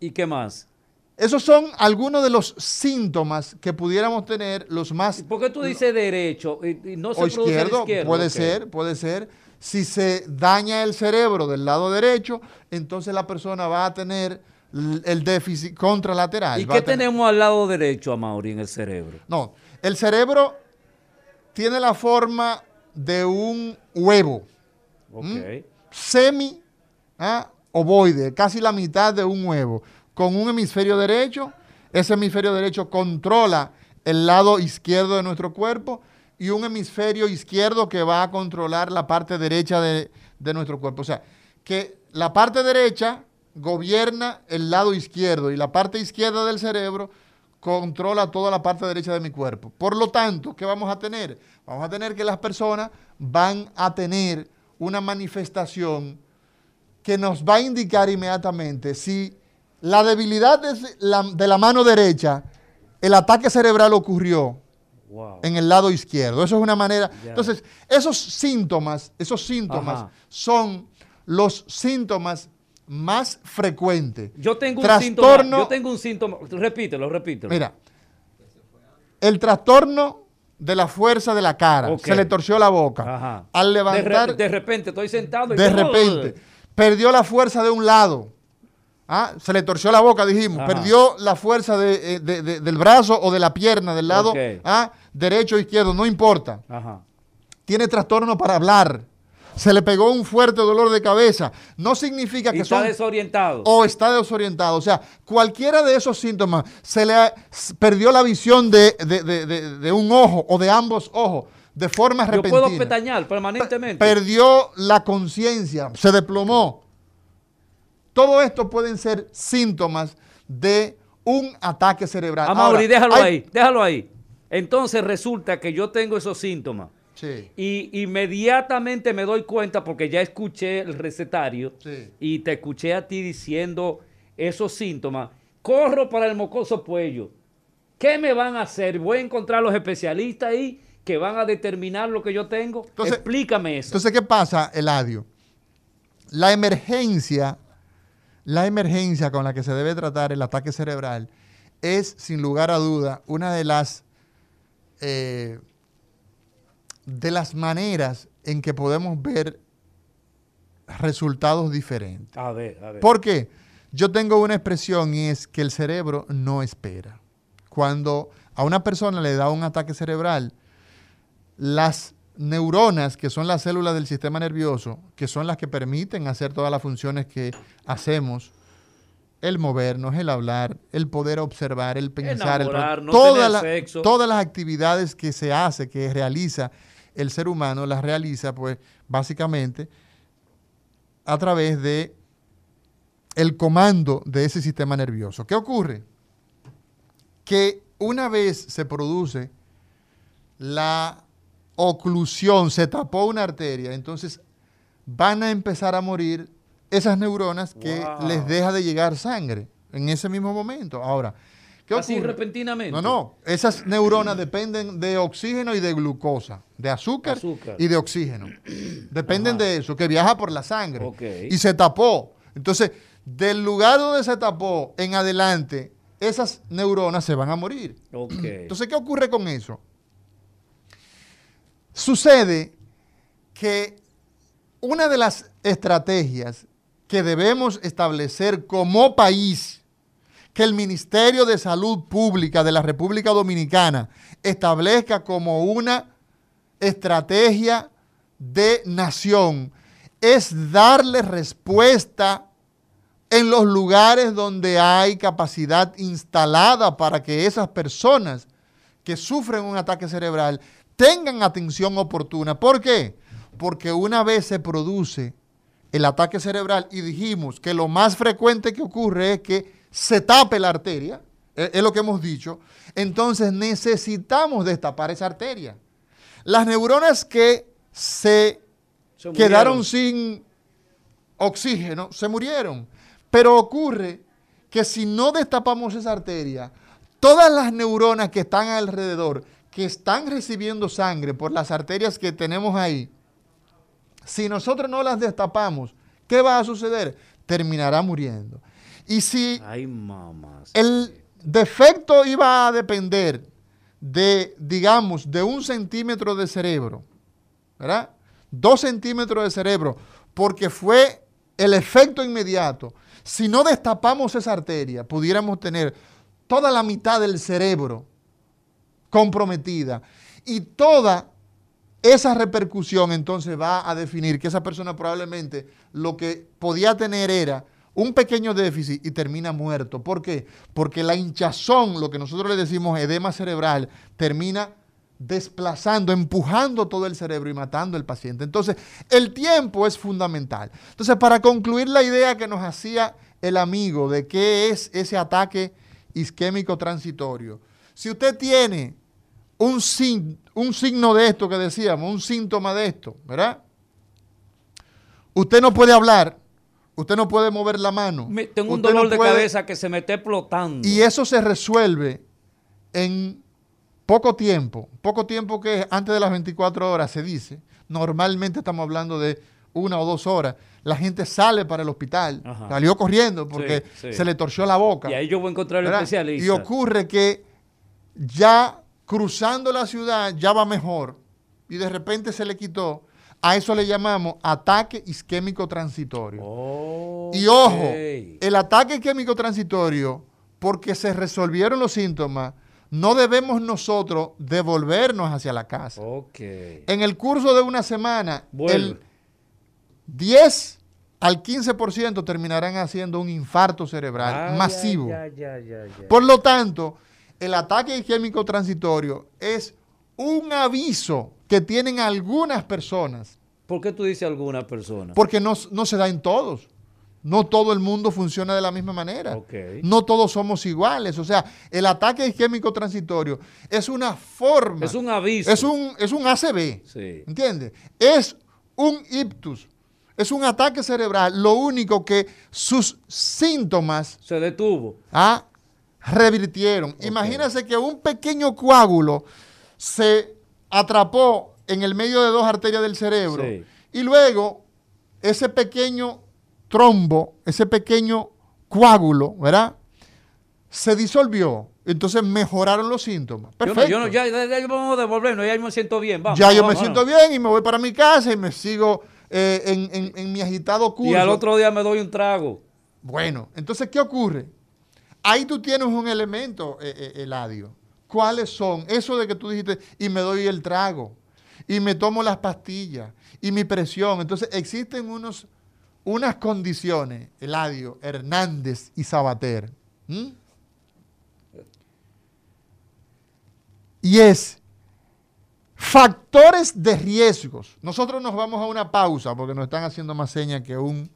[SPEAKER 1] ¿Y qué más?
[SPEAKER 2] Esos son algunos de los síntomas que pudiéramos tener los más...
[SPEAKER 1] ¿Por qué tú dices derecho y, no se
[SPEAKER 2] o izquierdo? Puede ser, puede ser. Si se daña el cerebro del lado derecho, entonces la persona va a tener el déficit contralateral.
[SPEAKER 1] ¿Y qué tenemos al lado derecho, Amaury, en el cerebro?
[SPEAKER 2] No, el cerebro tiene la forma de un huevo. Semi ¿ah? ovoide, casi la mitad de un huevo, con un hemisferio derecho. Ese hemisferio derecho controla el lado izquierdo de nuestro cuerpo y un hemisferio izquierdo que va a controlar la parte derecha de, de nuestro cuerpo. O sea, que la parte derecha gobierna el lado izquierdo y la parte izquierda del cerebro controla toda la parte derecha de mi cuerpo. Por lo tanto, ¿qué vamos a tener? Vamos a tener que las personas van a tener una manifestación que nos va a indicar inmediatamente si la debilidad de la, de la mano derecha, el ataque cerebral ocurrió
[SPEAKER 1] Wow.
[SPEAKER 2] en el lado izquierdo. Eso es una manera. Entonces, esos síntomas, esos síntomas
[SPEAKER 1] Ajá.
[SPEAKER 2] son los síntomas más frecuentes.
[SPEAKER 1] Yo tengo un
[SPEAKER 2] Trastorno-
[SPEAKER 1] síntoma. Yo tengo un síntoma. Repítelo, repítelo.
[SPEAKER 2] Mira, el trastorno de la fuerza de la cara. Se le torció la boca.
[SPEAKER 1] Ajá.
[SPEAKER 2] Al
[SPEAKER 1] De, re-
[SPEAKER 2] levantar,
[SPEAKER 1] de repente estoy sentado y
[SPEAKER 2] de repente, perdió la fuerza de un lado. Ah, Se le torció la boca, dijimos.
[SPEAKER 1] Ajá.
[SPEAKER 2] Perdió la fuerza de, eh, de- de- del brazo o de la pierna, del lado ah, derecho o izquierdo, no importa.
[SPEAKER 1] Ajá.
[SPEAKER 2] Tiene trastorno para hablar. Se le pegó un fuerte dolor de cabeza. No significa
[SPEAKER 1] Y
[SPEAKER 2] que
[SPEAKER 1] está
[SPEAKER 2] son
[SPEAKER 1] desorientado.
[SPEAKER 2] o está desorientado. O sea, cualquiera de esos síntomas, se le ha- perdió la visión de, un ojo o de ambos ojos de forma
[SPEAKER 1] Yo
[SPEAKER 2] repentina.
[SPEAKER 1] puedo pestañear permanentemente.
[SPEAKER 2] Perdió la conciencia, se desplomó. Todo esto pueden ser síntomas de un ataque cerebral.
[SPEAKER 1] Amaury,
[SPEAKER 2] Ahora,
[SPEAKER 1] déjalo
[SPEAKER 2] hay-
[SPEAKER 1] ahí, déjalo ahí. Entonces resulta que yo tengo esos síntomas.
[SPEAKER 2] Sí,
[SPEAKER 1] Y inmediatamente me doy cuenta porque ya escuché el recetario
[SPEAKER 2] Sí.
[SPEAKER 1] y te escuché a ti diciendo esos síntomas. Corro para el mocoso cuello. ¿Qué me van a hacer? Voy a encontrar los especialistas ahí que van a determinar lo que yo tengo.
[SPEAKER 2] Entonces-
[SPEAKER 1] Explícame eso.
[SPEAKER 2] Entonces, ¿qué pasa, Eladio? La emergencia, la emergencia con la que se debe tratar el ataque cerebral es, sin lugar a duda, una de las eh, de las maneras en que podemos ver resultados diferentes.
[SPEAKER 1] a ver, a ver.
[SPEAKER 2] ¿Por qué? Yo tengo una expresión y es que el cerebro no espera. Cuando a una persona le da un ataque cerebral, las neuronas, que son las células del sistema nervioso, que son las que permiten hacer todas las funciones que hacemos, el movernos, el hablar, el poder observar, el pensar, el
[SPEAKER 1] no tener
[SPEAKER 2] la-
[SPEAKER 1] sexo.
[SPEAKER 2] todas las actividades que se hace, que realiza el ser humano, las realiza pues básicamente a través de el comando de ese sistema nervioso. ¿Qué ocurre? Que una vez se produce la oclusión, se tapó una arteria, entonces van a empezar a morir esas neuronas que
[SPEAKER 1] Wow.
[SPEAKER 2] les deja de llegar sangre en ese mismo momento. Ahora, ¿qué
[SPEAKER 1] Así
[SPEAKER 2] ocurre?
[SPEAKER 1] repentinamente.
[SPEAKER 2] No, no, esas neuronas dependen de oxígeno y de glucosa, de azúcar,
[SPEAKER 1] Azúcar.
[SPEAKER 2] y de oxígeno. Dependen
[SPEAKER 1] Ajá.
[SPEAKER 2] de eso, que viaja por la sangre. Y se tapó. Entonces, del lugar donde se tapó en adelante, esas neuronas se van a morir. Entonces, ¿qué ocurre con eso? Sucede que una de las estrategias que debemos establecer como país, que el Ministerio de Salud Pública de la República Dominicana establezca como una estrategia de nación, es darle respuesta en los lugares donde hay capacidad instalada para que esas personas que sufren un ataque cerebral tengan atención oportuna. ¿Por qué? Porque una vez se produce el ataque cerebral y dijimos que lo más frecuente que ocurre es que se tape la arteria, es, es lo que hemos dicho, entonces necesitamos destapar esa arteria. Las neuronas que se
[SPEAKER 1] Se
[SPEAKER 2] quedaron sin oxígeno, se murieron. Pero ocurre que si no destapamos esa arteria, todas las neuronas que están alrededor, que están recibiendo sangre por las arterias que tenemos ahí, si nosotros no las destapamos, ¿qué va a suceder? Terminará muriendo. Y si
[SPEAKER 1] Ay, mamá.
[SPEAKER 2] el defecto iba a depender de, digamos, de un centímetro de cerebro, ¿verdad? Dos centímetros de cerebro, porque fue el efecto inmediato. Si no destapamos esa arteria, pudiéramos tener toda la mitad del cerebro comprometida y toda esa repercusión entonces va a definir que esa persona probablemente lo que podía tener era un pequeño déficit y termina muerto. ¿Por qué? Porque la hinchazón, lo que nosotros le decimos edema cerebral, termina desplazando, empujando todo el cerebro y matando al paciente. Entonces, el tiempo es fundamental. Entonces, para concluir la idea que nos hacía el amigo de qué es ese ataque isquémico transitorio, si usted tiene un, sin- un signo de esto que decíamos, un síntoma de esto, ¿verdad? Usted no puede hablar, usted no puede mover la mano.
[SPEAKER 1] Me- tengo un
[SPEAKER 2] no
[SPEAKER 1] dolor de
[SPEAKER 2] puede-
[SPEAKER 1] cabeza que se me está explotando.
[SPEAKER 2] Y eso se resuelve en poco tiempo. Poco tiempo que antes de las 24 horas se dice. Normalmente estamos hablando de una o dos horas. La gente sale para el hospital.
[SPEAKER 1] Ajá.
[SPEAKER 2] Salió corriendo porque
[SPEAKER 1] Sí, sí.
[SPEAKER 2] se le torció la boca.
[SPEAKER 1] Y ahí yo voy a encontrar
[SPEAKER 2] ¿verdad?
[SPEAKER 1] especialista.
[SPEAKER 2] Y ocurre que ya cruzando la ciudad ya va mejor y de repente se le quitó. A eso le llamamos ataque isquémico transitorio. Y ojo, el ataque isquémico transitorio, porque se resolvieron los síntomas, no debemos nosotros devolvernos hacia la casa. En el curso de una semana,
[SPEAKER 1] Vuelve.
[SPEAKER 2] el 10 al 15% terminarán haciendo un infarto cerebral
[SPEAKER 1] Ay,
[SPEAKER 2] masivo.
[SPEAKER 1] ay, ay.
[SPEAKER 2] Por lo tanto, el ataque isquémico transitorio es un aviso que tienen algunas personas,
[SPEAKER 1] ¿Por qué tú dices alguna persona?
[SPEAKER 2] porque no, no se da en todos. No todo el mundo funciona de la misma manera.
[SPEAKER 1] Ok.
[SPEAKER 2] No todos somos iguales. O sea, el ataque isquémico transitorio es una forma.
[SPEAKER 1] Es un aviso.
[SPEAKER 2] Es un, es un ACV.
[SPEAKER 1] Sí.
[SPEAKER 2] ¿Entiendes? Es un ictus. Es un ataque cerebral. Lo único que sus síntomas
[SPEAKER 1] Se detuvo.
[SPEAKER 2] ah, revirtieron. Imagínense que un pequeño coágulo se atrapó en el medio de dos arterias del cerebro
[SPEAKER 1] Sí.
[SPEAKER 2] y luego ese pequeño trombo, ese pequeño coágulo, ¿verdad? Se disolvió. Entonces mejoraron los síntomas.
[SPEAKER 1] Yo no,
[SPEAKER 2] Perfecto.
[SPEAKER 1] yo no, ya, ya, ya vamos a devolvernos, ya me siento bien. Vamos,
[SPEAKER 2] ya yo
[SPEAKER 1] vamos,
[SPEAKER 2] me siento bien y me voy para mi casa y me sigo eh, en, en- en mi agitado curso.
[SPEAKER 1] Y al otro día me doy un trago.
[SPEAKER 2] Bueno, entonces, ¿qué ocurre? Ahí tú tienes un elemento, eh, eh, Eladio. ¿Cuáles son? Eso de que tú dijiste, y me doy el trago, y me tomo las pastillas, y mi presión. Entonces, existen unos, unas condiciones, Eladio, Hernández y Sabater. Y es factores de riesgos. Nosotros nos vamos a una pausa porque nos están haciendo más señas que un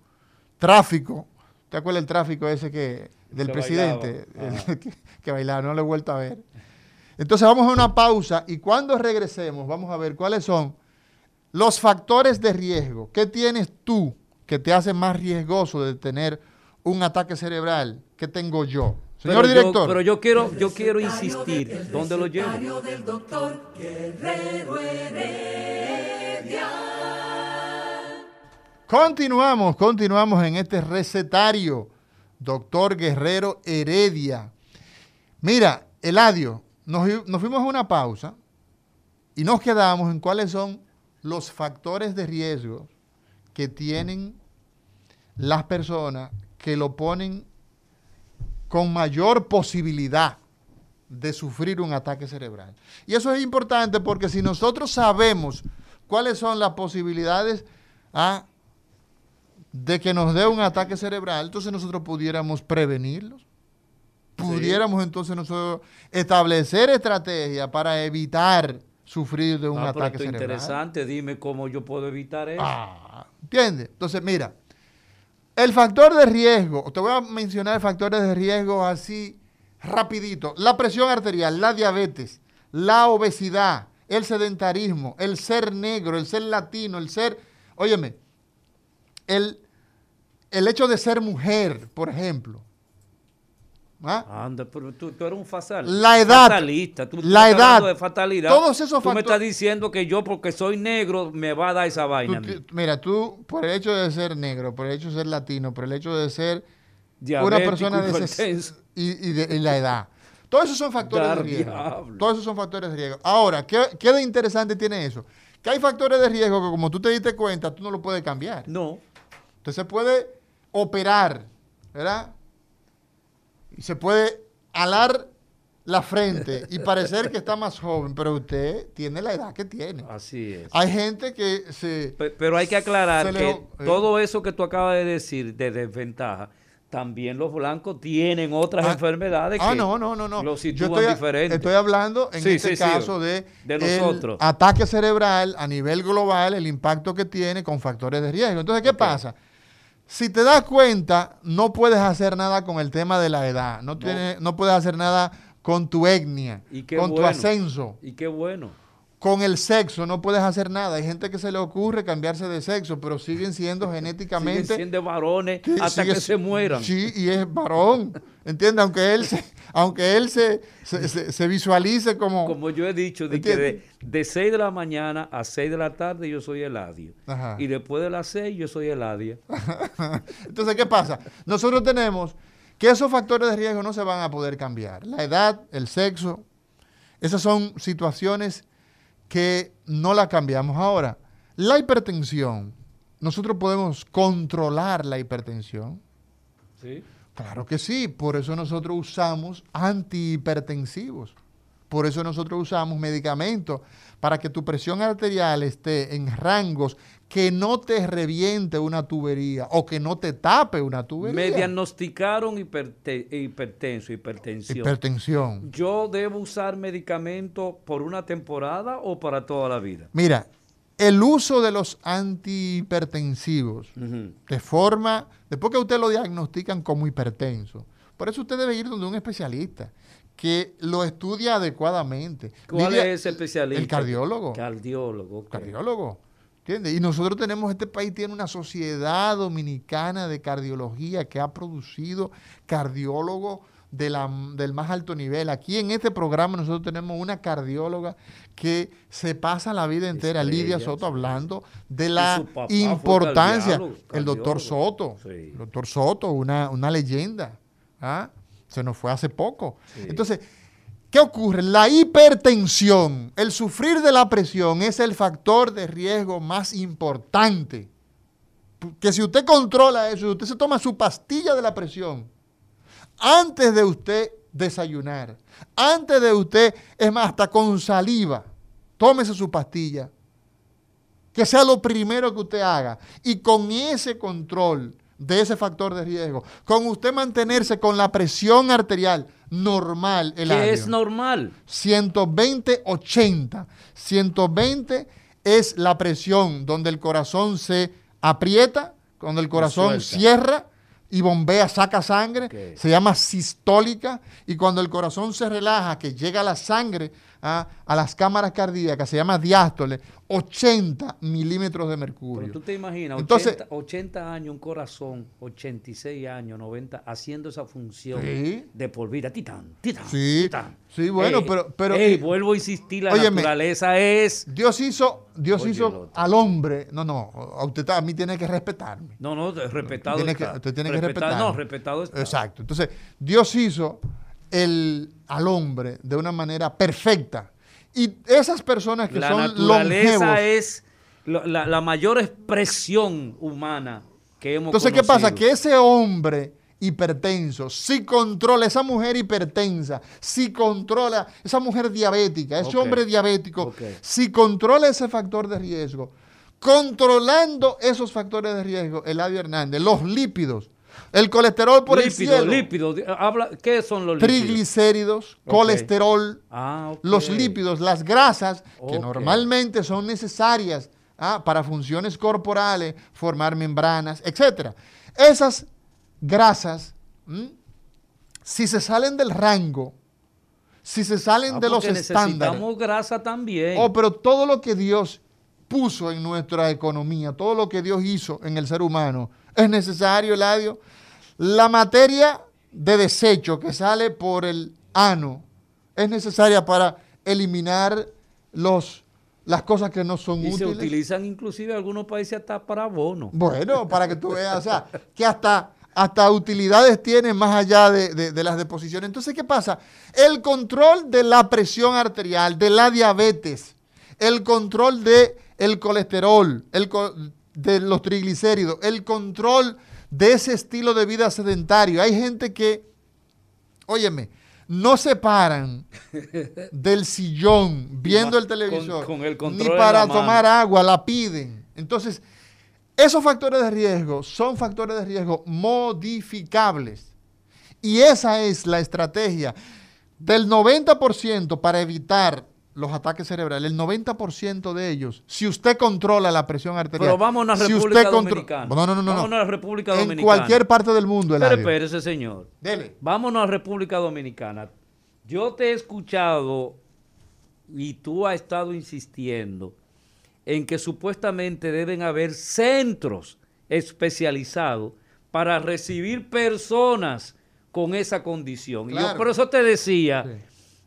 [SPEAKER 2] tráfico. ¿Te acuerdas el tráfico ese que del
[SPEAKER 1] Que
[SPEAKER 2] presidente?
[SPEAKER 1] bailaba.
[SPEAKER 2] El que, que bailaba, no lo he vuelto a ver. Entonces vamos a una pausa y cuando regresemos vamos a ver cuáles son los factores de riesgo. ¿Qué tienes tú que te hace más riesgoso de tener un ataque cerebral? ¿Qué tengo yo? Señor
[SPEAKER 1] Pero yo-
[SPEAKER 2] director.
[SPEAKER 1] pero yo quiero, yo quiero insistir. ¿Dónde lo llevo?
[SPEAKER 3] Del doctor Guerrero Heredia.
[SPEAKER 2] Continuamos, continuamos en este recetario, doctor Guerrero Heredia. Mira, Eladio, nos, nos fuimos a una pausa y nos quedamos en cuáles son los factores de riesgo que tienen las personas que lo ponen con mayor posibilidad de sufrir un ataque cerebral. Y eso es importante porque si nosotros sabemos cuáles son las posibilidades ah, de que nos dé un ataque cerebral, entonces nosotros pudiéramos prevenirlos. Pudiéramos entonces nosotros establecer estrategias para evitar sufrir de un
[SPEAKER 1] Ah, pero
[SPEAKER 2] ataque
[SPEAKER 1] es
[SPEAKER 2] cerebral.
[SPEAKER 1] interesante. Dime cómo yo puedo evitar eso.
[SPEAKER 2] Ah, ¿Entiendes? Entonces, mira, el factor de riesgo, te voy a mencionar factores de riesgo así rapidito. La presión arterial, la diabetes, la obesidad, el sedentarismo, el ser negro, el ser latino, el ser, óyeme, el, el hecho de ser mujer, por ejemplo. ¿Ah?
[SPEAKER 1] Anda, pero tú, tú eres un fatal.
[SPEAKER 2] La edad,
[SPEAKER 1] Fatalista. Tú,
[SPEAKER 2] la edad,
[SPEAKER 1] de fatalidad.
[SPEAKER 2] todos esos
[SPEAKER 1] Tú me
[SPEAKER 2] factores-
[SPEAKER 1] estás diciendo que yo, porque soy negro, me va a dar esa vaina. a mí.
[SPEAKER 2] mira, tú, por el hecho de ser negro, por el hecho de ser latino, por el hecho de ser una persona de ses- y, y de, y la edad. Todos esos son factores
[SPEAKER 1] Dar
[SPEAKER 2] de riesgo.
[SPEAKER 1] diablo.
[SPEAKER 2] Todos esos son factores de riesgo. Ahora, ¿qué, qué de interesante tiene eso? Que hay factores de riesgo que como tú te diste cuenta, tú no lo puedes cambiar.
[SPEAKER 1] No.
[SPEAKER 2] Entonces se puede operar, ¿verdad? Y se puede alar la frente y parecer que está más joven, pero usted tiene la edad que tiene.
[SPEAKER 1] Así es.
[SPEAKER 2] Hay gente que se...
[SPEAKER 1] Pe- Pero hay que aclarar que
[SPEAKER 2] eh.
[SPEAKER 1] todo eso que tú acabas de decir de desventaja, también los blancos tienen otras
[SPEAKER 2] Ah,
[SPEAKER 1] enfermedades
[SPEAKER 2] Ah,
[SPEAKER 1] que
[SPEAKER 2] no, no, no, no.
[SPEAKER 1] lo
[SPEAKER 2] Yo
[SPEAKER 1] sitúan
[SPEAKER 2] estoy,
[SPEAKER 1] diferente.
[SPEAKER 2] estoy hablando en
[SPEAKER 1] Sí,
[SPEAKER 2] este
[SPEAKER 1] sí, sí,
[SPEAKER 2] caso de, el
[SPEAKER 1] nosotros.
[SPEAKER 2] ataque cerebral a nivel global, el impacto que tiene con factores de riesgo. Entonces, ¿qué pasa? Si te das cuenta, no puedes hacer nada con el tema de la edad. No,
[SPEAKER 1] No.
[SPEAKER 2] tienes- no puedes hacer nada con tu etnia,
[SPEAKER 1] Y
[SPEAKER 2] con tu ascenso,
[SPEAKER 1] Y qué bueno.
[SPEAKER 2] Con el sexo no puedes hacer nada. Hay gente que se le ocurre cambiarse de sexo, pero siguen siendo genéticamente.
[SPEAKER 1] Siguen siendo varones hasta que se mueran.
[SPEAKER 2] Sí, y es varón. ¿Entiendes? Aunque él se, aunque él se, se, visualice como.
[SPEAKER 1] Como yo he dicho, de, que de, 6 de la mañana a 6 de la tarde yo soy Eladio. Y después de las 6 yo soy Eladia.
[SPEAKER 2] Entonces, ¿qué pasa? Nosotros tenemos que esos factores de riesgo no se van a poder cambiar. La edad, el sexo, esas son situaciones que no la cambiamos. Ahora, la hipertensión, nosotros podemos controlar la hipertensión.
[SPEAKER 1] Sí.
[SPEAKER 2] Claro que sí, por eso nosotros usamos antihipertensivos. Por eso nosotros usamos medicamentos para que tu presión arterial esté en rangos que no te reviente una tubería o que no te tape una tubería.
[SPEAKER 1] Me diagnosticaron hipertenso, hipertensión.
[SPEAKER 2] Hipertensión.
[SPEAKER 1] ¿Yo debo usar medicamento por una temporada o para toda la vida?
[SPEAKER 2] Mira, el uso de los antihipertensivos de forma, después que usted lo diagnostican como hipertenso, por eso usted debe ir donde un especialista que lo estudia adecuadamente.
[SPEAKER 1] ¿Cuál es ese especialista?
[SPEAKER 2] El cardiólogo.
[SPEAKER 1] Cardiólogo.
[SPEAKER 2] Cardiólogo. Y nosotros tenemos, este país tiene una sociedad dominicana de cardiología que ha producido cardiólogos de del más alto nivel. Aquí en este programa nosotros tenemos una cardióloga que se pasa la vida entera, Lidia Soto, hablando de la importancia. el doctor Soto, el doctor Soto, una, una leyenda. ¿ah? Se nos fue hace poco. Entonces, ¿Qué ocurre? La hipertensión, el sufrir de la presión es el factor de riesgo más importante. Que si usted controla eso, usted se toma su pastilla de la presión antes de usted desayunar, antes de usted, es más, hasta con saliva, tómese su pastilla. Que sea lo primero que usted haga. Y con ese control de ese factor de riesgo, con usted mantenerse con la presión arterial normal.
[SPEAKER 1] El ¿Qué es normal?
[SPEAKER 2] 120-80. 120 es la presión donde el corazón se aprieta, cuando el corazón cierra y bombea, saca sangre, se llama sistólica, y cuando el corazón se relaja, que llega la sangre a, las cámaras cardíacas, se llama diástole, 80 milímetros de mercurio.
[SPEAKER 1] Pero tú te imaginas, Entonces, 80, años, un corazón, 86 años, 90, haciendo esa función de por vida, titán, titán,
[SPEAKER 2] sí, Sí, bueno, pero... pero
[SPEAKER 1] vuelvo a insistir, la naturaleza es...
[SPEAKER 2] Dios hizo, Dios hizo al hombre, no, no, a usted a mí tiene que respetarme.
[SPEAKER 1] No, no, respetado
[SPEAKER 2] tiene Que, usted tiene que respetarme.
[SPEAKER 1] No, respetado está.
[SPEAKER 2] Exacto, entonces, Dios hizo el, al hombre de una manera perfecta. Y esas personas que son
[SPEAKER 1] naturaleza es la, mayor expresión humana que hemos
[SPEAKER 2] Entonces, ¿qué pasa? Que ese hombre hipertenso, si controla, esa mujer hipertensa, si controla, esa mujer diabética, ese hombre diabético, si controla ese factor de riesgo, controlando esos factores de riesgo, Eladio Hernández, los lípidos, el colesterol por el cielo.
[SPEAKER 1] Lípidos, habla, ¿qué son los lípidos?
[SPEAKER 2] Triglicéridos, colesterol, ah, los lípidos, las grasas, que normalmente son necesarias ah, para funciones corporales, formar membranas, etc. Esas grasas, si se salen del rango, si se salen ah, de los estándares.
[SPEAKER 1] Necesitamos grasa también.
[SPEAKER 2] Oh, pero todo lo que Dios puso en nuestra economía, todo lo que Dios hizo en el ser humano, es necesario, Eladio. La materia de desecho que sale por el ano es necesaria para eliminar los, las cosas que no son útiles. Y se
[SPEAKER 1] utilizan inclusive en algunos países hasta para abono.
[SPEAKER 2] Bueno, para que tú veas, o sea, que hasta, hasta utilidades tienen más allá de, las deposiciones. Entonces, ¿qué pasa? El control de la presión arterial, de la diabetes, el control del el colesterol, el, de los triglicéridos, el control de ese estilo de vida sedentario. Hay gente que, óyeme, no se paran del sillón viendo el televisor, ni para tomar agua, la piden. Entonces, esos factores de riesgo son factores de riesgo modificables. Y esa es la estrategia del 90% para evitar los ataques cerebrales, el 90% de ellos, si usted controla la presión arterial.
[SPEAKER 1] Pero vamos a la República Dominicana.
[SPEAKER 2] No, no, no, no.
[SPEAKER 1] Vámonos a la República Dominicana.
[SPEAKER 2] En cualquier parte del mundo.
[SPEAKER 1] Pero espérese, señor.
[SPEAKER 2] Dele.
[SPEAKER 1] Vámonos a la República Dominicana. Yo te he escuchado y tú has estado insistiendo en que supuestamente deben haber centros especializados para recibir personas con esa condición. Y yo
[SPEAKER 2] Claro.
[SPEAKER 1] por eso te decía,
[SPEAKER 2] Sí.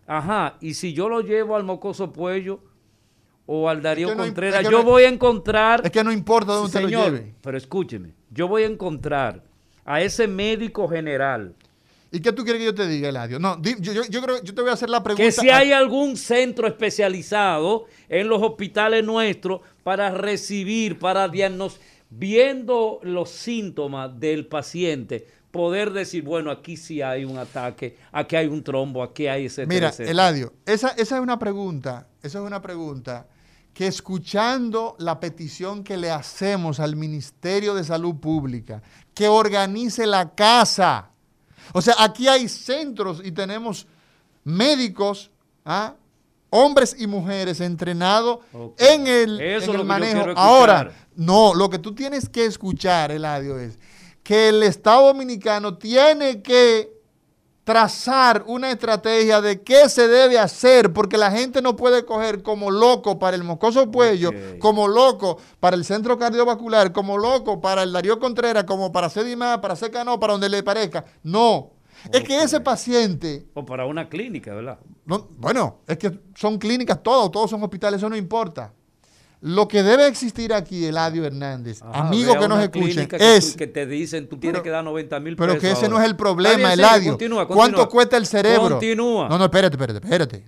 [SPEAKER 1] Ajá, y si yo lo llevo al Mocoso Puello o al Darío
[SPEAKER 2] que no im-
[SPEAKER 1] Contreras,
[SPEAKER 2] es que
[SPEAKER 1] yo
[SPEAKER 2] no-
[SPEAKER 1] voy a encontrar...
[SPEAKER 2] Es que no importa dónde usted lo lleve.
[SPEAKER 1] pero escúcheme, yo voy a encontrar a ese médico general
[SPEAKER 2] ¿Y qué tú quieres que yo te diga, Eladio? No, yo, yo, yo creo yo te voy a hacer la pregunta.
[SPEAKER 1] que si hay algún centro especializado en los hospitales nuestros para recibir, para diagnosticar, viendo los síntomas del paciente, poder decir, bueno, aquí sí hay un ataque, aquí hay un trombo, aquí hay ese
[SPEAKER 2] Mira, Eladio, esa, esa es una pregunta, esa es una pregunta que escuchando la petición que le hacemos al Ministerio de Salud Pública, que organice la casa. O sea, aquí hay centros y tenemos médicos, ¿ah? hombres y mujeres entrenados en el,
[SPEAKER 1] Eso
[SPEAKER 2] en el manejo. Ahora, no, lo que tú tienes que escuchar, Eladio, es que el Estado Dominicano tiene que trazar una estrategia de qué se debe hacer, porque la gente no puede coger como loco para el Moscoso Puello, como loco para el centro cardiovascular, como loco para el Darío Contreras, como para Sedima, para Secano, para donde le parezca. No. Es que ese paciente,
[SPEAKER 1] O para una clínica, ¿verdad?
[SPEAKER 2] no, bueno, es que son clínicas todos, todos son hospitales, eso no importa. Lo que debe existir aquí, Eladio Hernández,
[SPEAKER 1] Ajá,
[SPEAKER 2] amigos
[SPEAKER 1] ve a
[SPEAKER 2] que nos escuchen,
[SPEAKER 1] que,
[SPEAKER 2] es
[SPEAKER 1] tú- que te dicen, tú tienes
[SPEAKER 2] Pero-
[SPEAKER 1] que dar 90 mil pesos.
[SPEAKER 2] Pero que ese no es el problema,
[SPEAKER 1] bien,
[SPEAKER 2] Eladio.
[SPEAKER 1] continúa,
[SPEAKER 2] ¿Cuánto cuesta el cerebro?
[SPEAKER 1] Continúa.
[SPEAKER 2] No, no, espérate, espérate, espérate.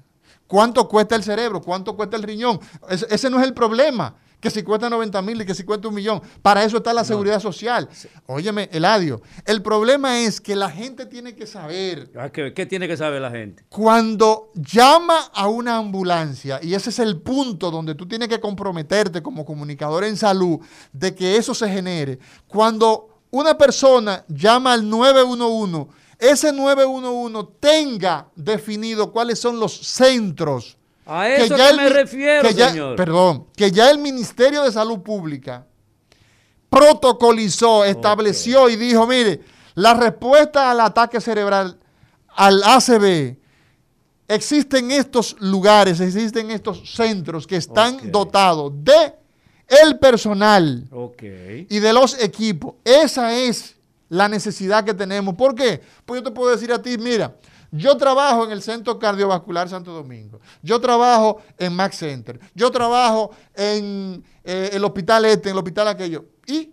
[SPEAKER 2] ¿Cuánto cuesta el cerebro? ¿Cuánto cuesta el riñón? Ese no es el problema. Que si cuesta 90 mil y que si cuesta un millón. Para eso está la seguridad social. Óyeme, Eladio, el problema es que la gente tiene que saber
[SPEAKER 1] Ah, ¿Qué, qué tiene que saber la gente?
[SPEAKER 2] cuando llama a una ambulancia, y ese es el punto donde tú tienes que comprometerte como comunicador en salud, de que eso se genere, cuando una persona llama al 911, ese 911 tenga definido cuáles son los centros.
[SPEAKER 1] A eso
[SPEAKER 2] ya
[SPEAKER 1] que
[SPEAKER 2] el
[SPEAKER 1] me refiero,
[SPEAKER 2] que ya-
[SPEAKER 1] señor.
[SPEAKER 2] Perdón, que ya el Ministerio de Salud Pública protocolizó, estableció y dijo, mire, la respuesta al ataque cerebral, al ACV, existen estos lugares, existen estos centros que están dotados de el personal y de los equipos. Esa es la necesidad que tenemos. ¿Por qué? Pues yo te puedo decir a ti, mira, yo trabajo en el Centro Cardiovascular Santo Domingo, yo trabajo en Max Center, yo trabajo en eh, el hospital este, en el hospital aquello. Y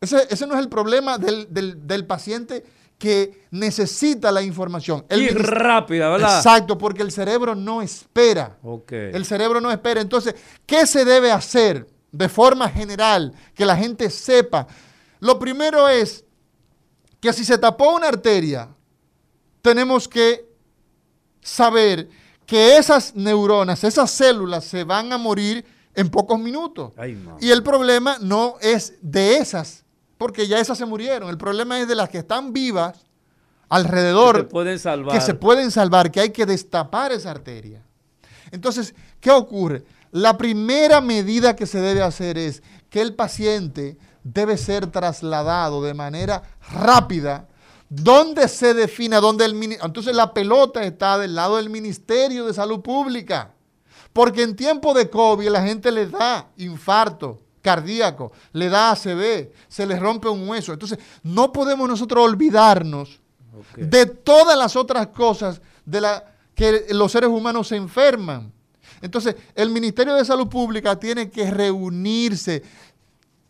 [SPEAKER 2] ese, ese no es el problema del, del- del paciente que necesita la información. El
[SPEAKER 1] y rápida, ¿verdad?
[SPEAKER 2] Exacto, porque el cerebro no espera. El cerebro no espera. Entonces, ¿qué se debe hacer de forma general? Que la gente sepa. Lo primero es que si se tapó una arteria, tenemos que saber que esas neuronas, esas células se van a morir en pocos minutos.
[SPEAKER 1] Ay.
[SPEAKER 2] Y el problema no es de esas, porque ya esas se murieron. El problema es de las que están vivas alrededor
[SPEAKER 1] Que se pueden salvar.
[SPEAKER 2] que se pueden salvar, que hay que destapar esa arteria. Entonces, ¿qué ocurre? La primera medida que se debe hacer es que el paciente debe ser trasladado de manera rápida, donde se defina, donde el entonces la pelota está del lado del Ministerio de Salud Pública, porque en tiempo de COVID la gente le da infarto cardíaco, le da ACV, se le rompe un hueso. Entonces, no podemos nosotros olvidarnos de todas las otras cosas de la que los seres humanos se enferman. Entonces, el Ministerio de Salud Pública tiene que reunirse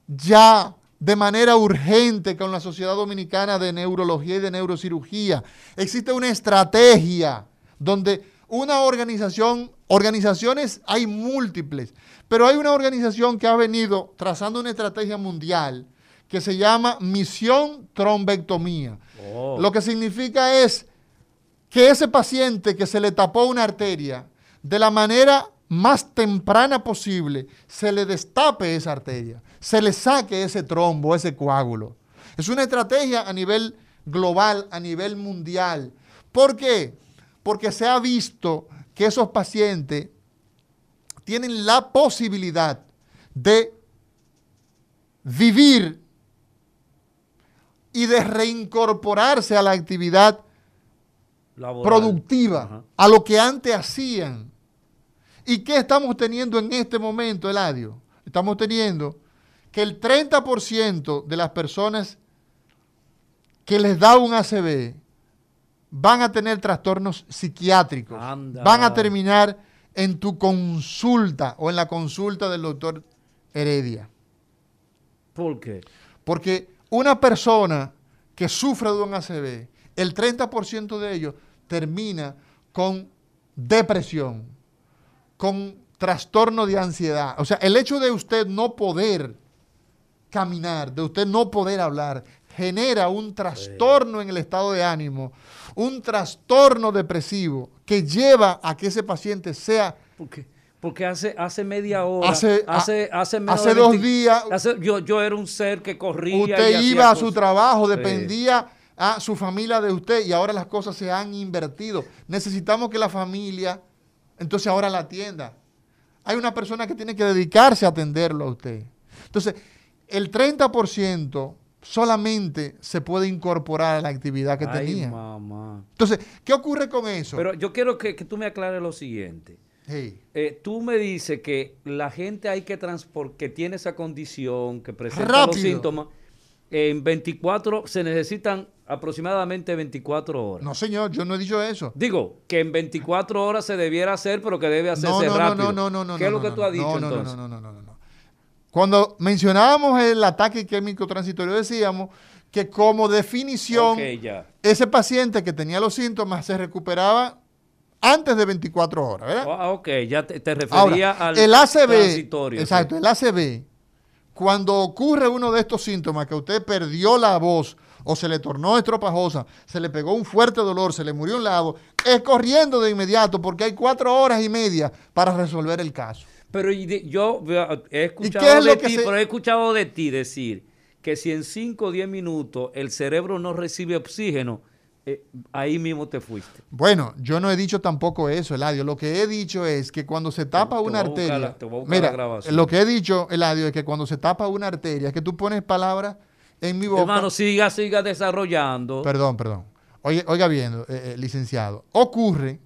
[SPEAKER 2] ya de manera urgente con la Sociedad Dominicana de Neurología y de Neurocirugía. Existe una estrategia donde una organización, organizaciones hay múltiples, pero hay una organización que ha venido trazando una estrategia mundial que se llama Misión Trombectomía.
[SPEAKER 1] Oh.
[SPEAKER 2] Lo que significa es que ese paciente que se le tapó una arteria, de la manera más temprana posible, se le destape esa arteria, se le saque ese trombo, ese coágulo. Es una estrategia a nivel global, a nivel mundial. ¿Por qué? Porque se ha visto que esos pacientes tienen la posibilidad de vivir y de reincorporarse a la actividad
[SPEAKER 1] Laboral.
[SPEAKER 2] productiva,
[SPEAKER 1] Ajá.
[SPEAKER 2] a lo que antes hacían. ¿Y qué estamos teniendo en este momento, Eladio? Estamos teniendo que el 30% de las personas que les da un ACV van a tener trastornos psiquiátricos.
[SPEAKER 1] Anda.
[SPEAKER 2] Van a terminar en tu consulta o en la consulta del doctor Heredia.
[SPEAKER 1] ¿Por qué?
[SPEAKER 2] Porque una persona que sufre de un ACV, el 30% de ellos termina con depresión, con trastorno de ansiedad. O sea, el hecho de usted no poder caminar, de usted no poder hablar, genera un trastorno en el estado de ánimo, un trastorno depresivo que lleva a que ese paciente sea
[SPEAKER 1] Porque, porque hace, hace media hora,
[SPEAKER 2] Hace-
[SPEAKER 1] hace, hace,
[SPEAKER 2] hace dos
[SPEAKER 1] 20
[SPEAKER 2] días-
[SPEAKER 1] hace- yo, yo era un ser que corría.
[SPEAKER 2] Usted iba a su trabajo,
[SPEAKER 1] Sí.
[SPEAKER 2] dependía a su familia de usted y ahora las cosas se han invertido. Necesitamos que la familia, entonces ahora la atienda. Hay una persona que tiene que dedicarse a atenderlo a usted. Entonces, el 30% solamente se puede incorporar a la actividad que
[SPEAKER 1] Ay,
[SPEAKER 2] tenía.
[SPEAKER 1] mamá.
[SPEAKER 2] Entonces, ¿qué ocurre con eso?
[SPEAKER 1] Pero yo quiero que, que tú me aclares lo siguiente.
[SPEAKER 2] Hey,
[SPEAKER 1] Eh, tú me dices que la gente hay que transportar, que tiene esa condición, que presenta los
[SPEAKER 2] Rápido.
[SPEAKER 1] síntomas, en 24, se necesitan aproximadamente 24 horas.
[SPEAKER 2] no, señor, yo no he dicho eso.
[SPEAKER 1] Digo, que en 24 horas se debiera hacer, pero que debe hacerse
[SPEAKER 2] No, no, no,
[SPEAKER 1] rápido.
[SPEAKER 2] no, no, no, no.
[SPEAKER 1] ¿Qué es
[SPEAKER 2] no,
[SPEAKER 1] lo que tú has dicho entonces?
[SPEAKER 2] No, no, no, no, no. Cuando mencionábamos el ataque químico transitorio, decíamos que como definición, ese paciente que tenía los síntomas se recuperaba antes de 24 horas, ¿verdad?
[SPEAKER 1] Ah, ok, ya te, te refería
[SPEAKER 2] Ahora,
[SPEAKER 1] al
[SPEAKER 2] el
[SPEAKER 1] transitorio.
[SPEAKER 2] exacto, el ACV, cuando ocurre uno de estos síntomas, que usted perdió la voz o se le tornó estropajosa, se le pegó un fuerte dolor, se le murió un lado, es corriendo de inmediato porque hay cuatro horas y media para resolver el caso.
[SPEAKER 1] Pero yo he escuchado
[SPEAKER 2] es
[SPEAKER 1] de ti,
[SPEAKER 2] se-
[SPEAKER 1] pero he escuchado de ti decir que si en 5 o 10 minutos el cerebro no recibe oxígeno, eh, ahí mismo te fuiste.
[SPEAKER 2] Bueno, yo no he dicho tampoco eso, Eladio. Lo que he dicho es que cuando se tapa
[SPEAKER 1] te
[SPEAKER 2] una arteria.
[SPEAKER 1] la- te
[SPEAKER 2] mira, lo que he dicho, Eladio, es que cuando se tapa una arteria, es que tú pones palabras en mi boca.
[SPEAKER 1] Hermano, siga, siga desarrollando.
[SPEAKER 2] Perdón, perdón. Oye, oiga bien, eh, eh, licenciado. Ocurre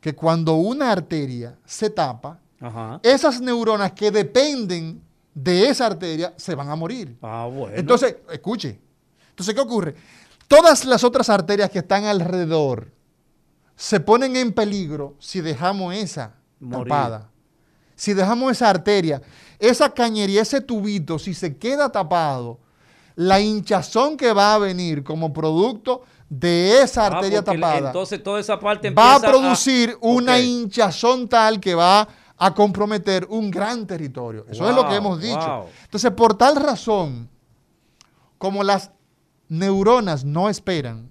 [SPEAKER 2] que cuando una arteria se tapa,
[SPEAKER 1] Ajá.
[SPEAKER 2] esas neuronas que dependen de esa arteria se van a morir.
[SPEAKER 1] Ah, bueno.
[SPEAKER 2] Entonces, escuche. Entonces, ¿qué ocurre? Todas las otras arterias que están alrededor se ponen en peligro si dejamos esa
[SPEAKER 1] Morir.
[SPEAKER 2] tapada. Si dejamos esa arteria, esa cañería, ese tubito, si se queda tapado, la hinchazón que va a venir como producto de esa
[SPEAKER 1] Ah,
[SPEAKER 2] arteria tapada
[SPEAKER 1] Entonces toda esa parte
[SPEAKER 2] va a producir una hinchazón tal que va a comprometer un gran territorio. Eso es lo que hemos dicho.
[SPEAKER 1] wow.
[SPEAKER 2] Entonces, por tal razón, como las neuronas no esperan,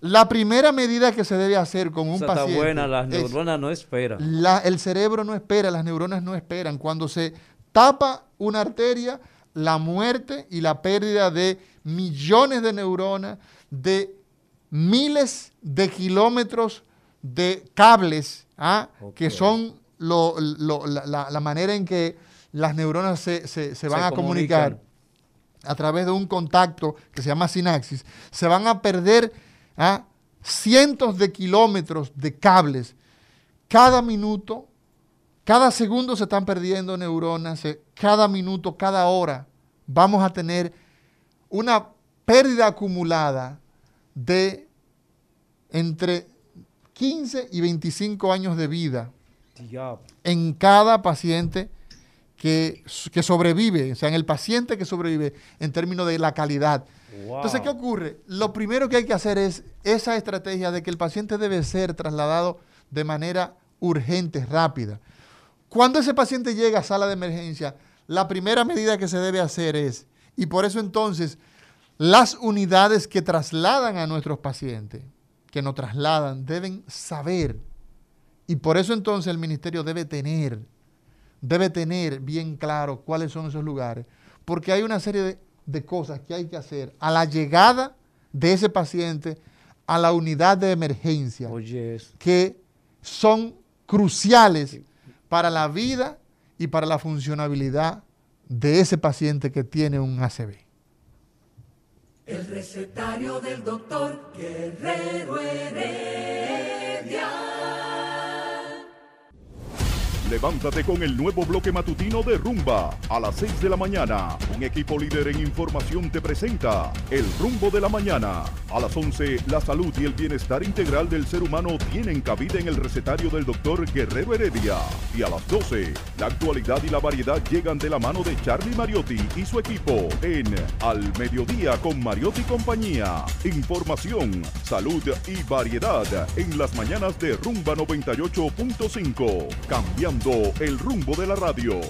[SPEAKER 2] la primera medida que se debe hacer con un
[SPEAKER 1] Esa
[SPEAKER 2] paciente
[SPEAKER 1] está buena, las
[SPEAKER 2] es-
[SPEAKER 1] neuronas no esperan.
[SPEAKER 2] la- el cerebro no espera, las neuronas no esperan. Cuando se tapa una arteria, la muerte y la pérdida de millones de neuronas, de miles de kilómetros de cables, ¿ah? que son lo- lo- la, manera en que las neuronas se, se- se van
[SPEAKER 1] Se
[SPEAKER 2] a comunicar a través de un contacto que se llama sinapsis, se van a perder ¿ah? cientos de kilómetros de cables. Cada minuto, cada segundo se están perdiendo neuronas, se- cada minuto, cada hora vamos a tener una pérdida acumulada de entre 15 y 25 años de vida
[SPEAKER 1] Diablo.
[SPEAKER 2] en cada paciente que, que sobrevive, o sea, en el paciente que sobrevive en términos de la calidad.
[SPEAKER 1] Wow.
[SPEAKER 2] Entonces, ¿qué ocurre? Lo primero que hay que hacer es esa estrategia de que el paciente debe ser trasladado de manera urgente, rápida. Cuando ese paciente llega a sala de emergencia, la primera medida que se debe hacer es, y por eso entonces, las unidades que trasladan a nuestros pacientes, que nos trasladan, deben saber, y por eso entonces el ministerio debe tener, debe tener bien claro cuáles son esos lugares, porque hay una serie de, de cosas que hay que hacer a la llegada de ese paciente a la unidad de emergencia que son cruciales para la vida y para la funcionabilidad de ese paciente que tiene un ACV.
[SPEAKER 3] El recetario del doctor Guerrero Heredia.
[SPEAKER 4] Levántate con el nuevo bloque matutino de Rumba. A las 6 de la mañana, un equipo líder en información te presenta El Rumbo de la Mañana. A las 11, la salud y el bienestar integral del ser humano tienen cabida en el recetario del doctor Guerrero Heredia. Y a las 12, la actualidad y la variedad llegan de la mano de Charlie Mariotti y su equipo en Al Mediodía con Mariotti compañía. Información, salud y variedad en las mañanas de Rumba 98.5. Cambiando el rumbo de la radio.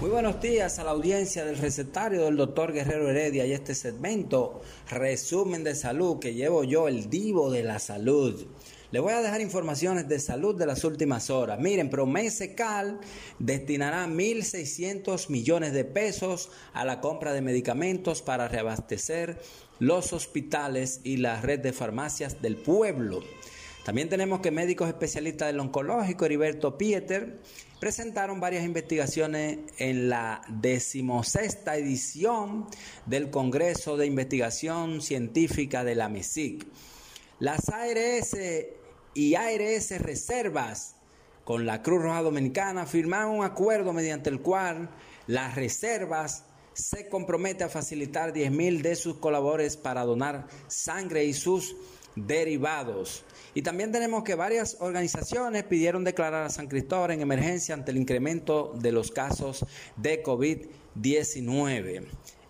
[SPEAKER 5] Muy buenos días a la audiencia del recetario del doctor Guerrero Heredia y este segmento, resumen de salud que llevo yo, el divo de la salud. Le voy a dejar informaciones de salud de las últimas horas. Miren, Promese Cal destinará 1.600 millones de pesos a la compra de medicamentos para reabastecer los hospitales y la red de farmacias del pueblo. También tenemos que médicos especialistas del oncológico, Heriberto Pieter, presentaron varias investigaciones en la decimosexta edición del Congreso de Investigación Científica de la MESIC. Las ARS y ARS Reservas con la Cruz Roja Dominicana firmaron un acuerdo mediante el cual las reservas se compromete a facilitar 10.000 de sus colaboradores para donar sangre y sus derivados. Y también tenemos que varias organizaciones pidieron declarar a San Cristóbal en emergencia ante el incremento de los casos de COVID-19.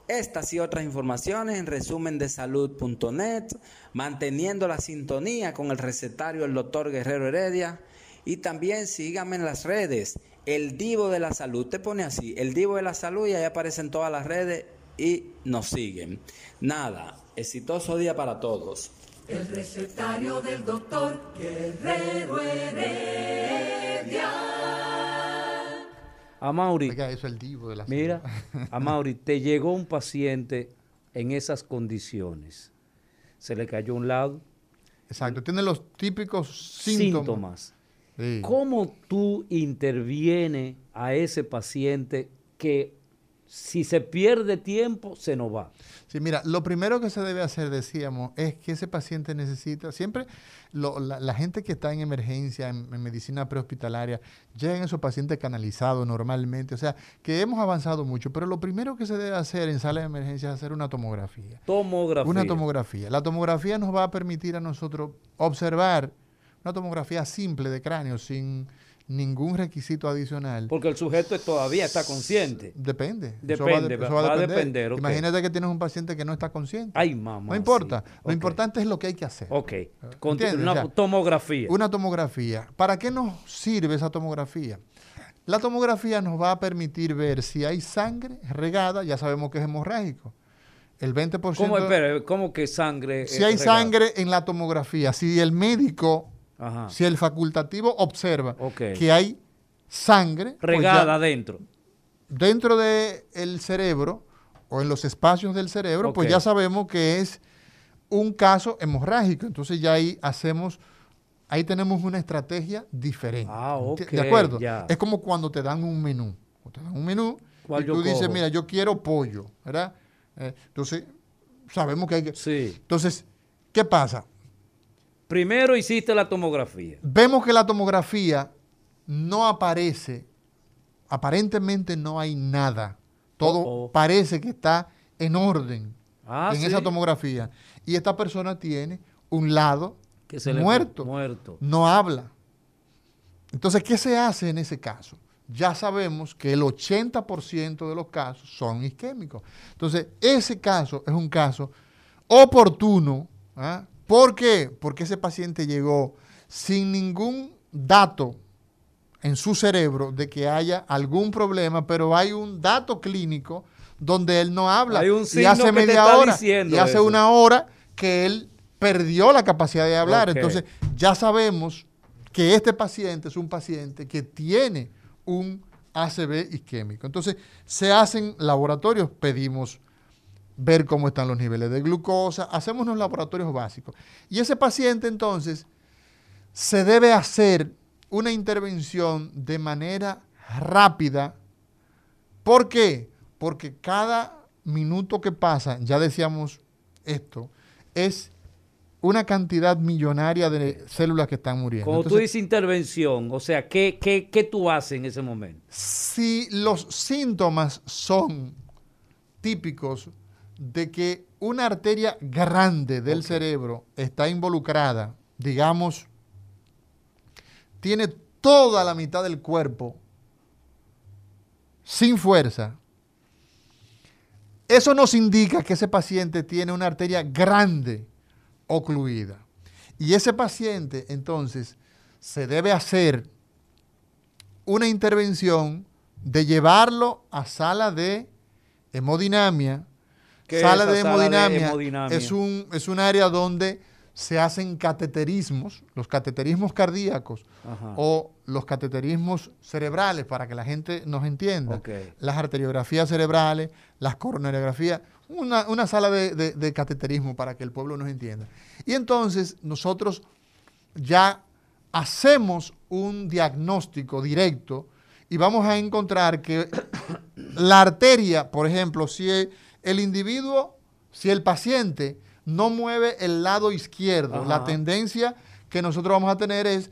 [SPEAKER 5] Estas y otras informaciones en resumen de salud.net, manteniendo la sintonía con el recetario del doctor Guerrero Heredia. Y también síganme en las redes, el Divo de la Salud. Te pone así, el Divo de la Salud, y ahí aparecen todas las redes y nos siguen. Nada, exitoso día para todos.
[SPEAKER 3] El recetario del doctor Guerrero Heredia.
[SPEAKER 1] A Mauri,
[SPEAKER 2] Oiga, eso es el divo de la
[SPEAKER 1] mira, a Mauri, te llegó un paciente en esas condiciones. Se le cayó un lado,
[SPEAKER 2] Exacto, tiene los típicos síntomas.
[SPEAKER 1] síntomas.
[SPEAKER 2] Sí.
[SPEAKER 1] ¿Cómo tú intervienes a ese paciente que si se pierde tiempo, se nos va?
[SPEAKER 2] Sí, mira, lo primero que se debe hacer, decíamos, es que ese paciente necesita, siempre lo- la, la gente que está en emergencia, en, en medicina prehospitalaria, llegan esos pacientes canalizados normalmente, o sea, que hemos avanzado mucho, pero lo primero que se debe hacer en sala de emergencia es hacer una tomografía.
[SPEAKER 1] Tomografía.
[SPEAKER 2] Una tomografía. La tomografía nos va a permitir a nosotros observar una tomografía simple de cráneo, sin ningún requisito adicional.
[SPEAKER 1] Porque el sujeto todavía está consciente.
[SPEAKER 2] Depende.
[SPEAKER 1] Depende, va- va a depender.
[SPEAKER 2] Imagínate que tienes un paciente que no está consciente.
[SPEAKER 1] Ay, mamá.
[SPEAKER 2] no importa.
[SPEAKER 1] sí.
[SPEAKER 2] Lo importante es lo que hay que hacer.
[SPEAKER 1] Ok. Una
[SPEAKER 2] O sea,
[SPEAKER 1] tomografía.
[SPEAKER 2] Una tomografía. ¿Para qué nos sirve esa tomografía? La tomografía nos va a permitir ver si hay sangre regada, ya sabemos que es hemorrágico. El 20%.
[SPEAKER 1] ¿Cómo, espera, ¿Cómo que sangre?
[SPEAKER 2] si hay
[SPEAKER 1] regada?
[SPEAKER 2] sangre en la tomografía, si el médico,
[SPEAKER 1] Ajá.
[SPEAKER 2] si el facultativo observa que hay sangre pues
[SPEAKER 1] regada adentro.
[SPEAKER 2] dentro del cerebro o en los espacios del cerebro, pues ya sabemos que es un caso hemorrágico. Entonces ya ahí hacemos, ahí tenemos una estrategia diferente.
[SPEAKER 1] Ah,
[SPEAKER 2] ¿Enti-
[SPEAKER 1] ok,
[SPEAKER 2] ¿De acuerdo?
[SPEAKER 1] ya.
[SPEAKER 2] Es como cuando te dan un menú. Cuando Te dan un menú
[SPEAKER 1] ¿Cuál
[SPEAKER 2] y tú dices,
[SPEAKER 1] cojo?
[SPEAKER 2] mira, yo quiero pollo, ¿verdad? Eh, entonces, sabemos que hay que...
[SPEAKER 1] Sí.
[SPEAKER 2] Entonces, ¿qué pasa?
[SPEAKER 1] Primero hiciste la tomografía.
[SPEAKER 2] Vemos que la tomografía no aparece, aparentemente no hay nada. Todo
[SPEAKER 1] Oh, oh.
[SPEAKER 2] parece que está en orden
[SPEAKER 1] Ah,
[SPEAKER 2] en
[SPEAKER 1] sí.
[SPEAKER 2] esa tomografía. Y esta persona tiene un lado
[SPEAKER 1] Que se le-
[SPEAKER 2] muerto,
[SPEAKER 1] muerto.
[SPEAKER 2] no habla. Entonces, ¿qué se hace en ese caso? Ya sabemos que el 80% de los casos son isquémicos. Entonces, ese caso es un caso oportuno. ¿ah? ¿Por qué? Porque ese paciente llegó sin ningún dato en su cerebro de que haya algún problema, pero hay un dato clínico donde él no habla.
[SPEAKER 1] Hay un
[SPEAKER 2] y hace media hora y hace
[SPEAKER 1] eso.
[SPEAKER 2] una hora que él perdió la capacidad de hablar. Entonces, ya sabemos que este paciente es un paciente que tiene un ACV isquémico. Entonces, se hacen laboratorios, pedimos ver cómo están los niveles de glucosa, hacemos unos laboratorios básicos. Y ese paciente entonces se debe hacer una intervención de manera rápida. ¿Por qué? Porque cada minuto que pasa, ya decíamos esto, es una cantidad millonaria de células que están muriendo.
[SPEAKER 1] Cuando tú dices intervención, o sea, ¿qué, qué, qué tú haces en ese momento?
[SPEAKER 2] si los síntomas son típicos de que una arteria grande del cerebro está involucrada, digamos, tiene toda la mitad del cuerpo sin fuerza, eso nos indica que ese paciente tiene una arteria grande ocluida. Y ese paciente, entonces, se debe hacer una intervención de llevarlo a sala de hemodinamia.
[SPEAKER 1] ¿Qué es
[SPEAKER 2] Sala de
[SPEAKER 1] sala de
[SPEAKER 2] hemodinamia,
[SPEAKER 1] hemodinamia?
[SPEAKER 2] Es, un, es un área donde se hacen cateterismos, los cateterismos cardíacos
[SPEAKER 1] Ajá.
[SPEAKER 2] o los cateterismos cerebrales, para que la gente nos entienda. Las arteriografías cerebrales, las coronariografías, una, una sala de, de- de cateterismo para que el pueblo nos entienda. Y entonces nosotros ya hacemos un diagnóstico directo y vamos a encontrar que la arteria, por ejemplo, si el, el individuo, si el paciente no mueve el lado izquierdo,
[SPEAKER 1] Ajá.
[SPEAKER 2] la tendencia que nosotros vamos a tener es,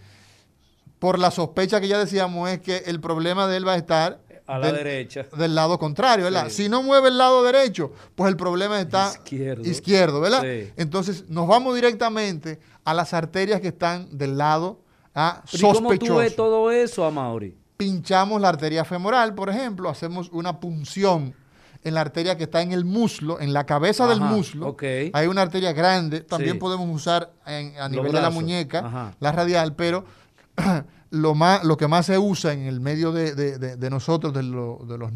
[SPEAKER 2] por la sospecha que ya decíamos, es que el problema de él va a estar
[SPEAKER 1] A la
[SPEAKER 2] del-
[SPEAKER 1] derecha.
[SPEAKER 2] del lado contrario, ¿verdad?
[SPEAKER 1] Sí.
[SPEAKER 2] Si no mueve el lado derecho, pues el problema está
[SPEAKER 1] Izquierdo.
[SPEAKER 2] izquierdo, ¿verdad?
[SPEAKER 1] Sí.
[SPEAKER 2] Entonces nos vamos directamente a las arterias que están del lado ah,
[SPEAKER 1] ¿Y cómo tú ves
[SPEAKER 2] sospechoso.
[SPEAKER 1] todo eso, Amaury?
[SPEAKER 2] Pinchamos la arteria femoral, por ejemplo, hacemos una punción en la arteria que está en el muslo, en la cabeza del muslo. Hay una arteria grande, también
[SPEAKER 1] Sí.
[SPEAKER 2] podemos usar en- a nivel de la muñeca,
[SPEAKER 1] Ajá.
[SPEAKER 2] la radial, pero lo, más, lo que más se usa en el medio de, de- de- de nosotros, de, lo- de los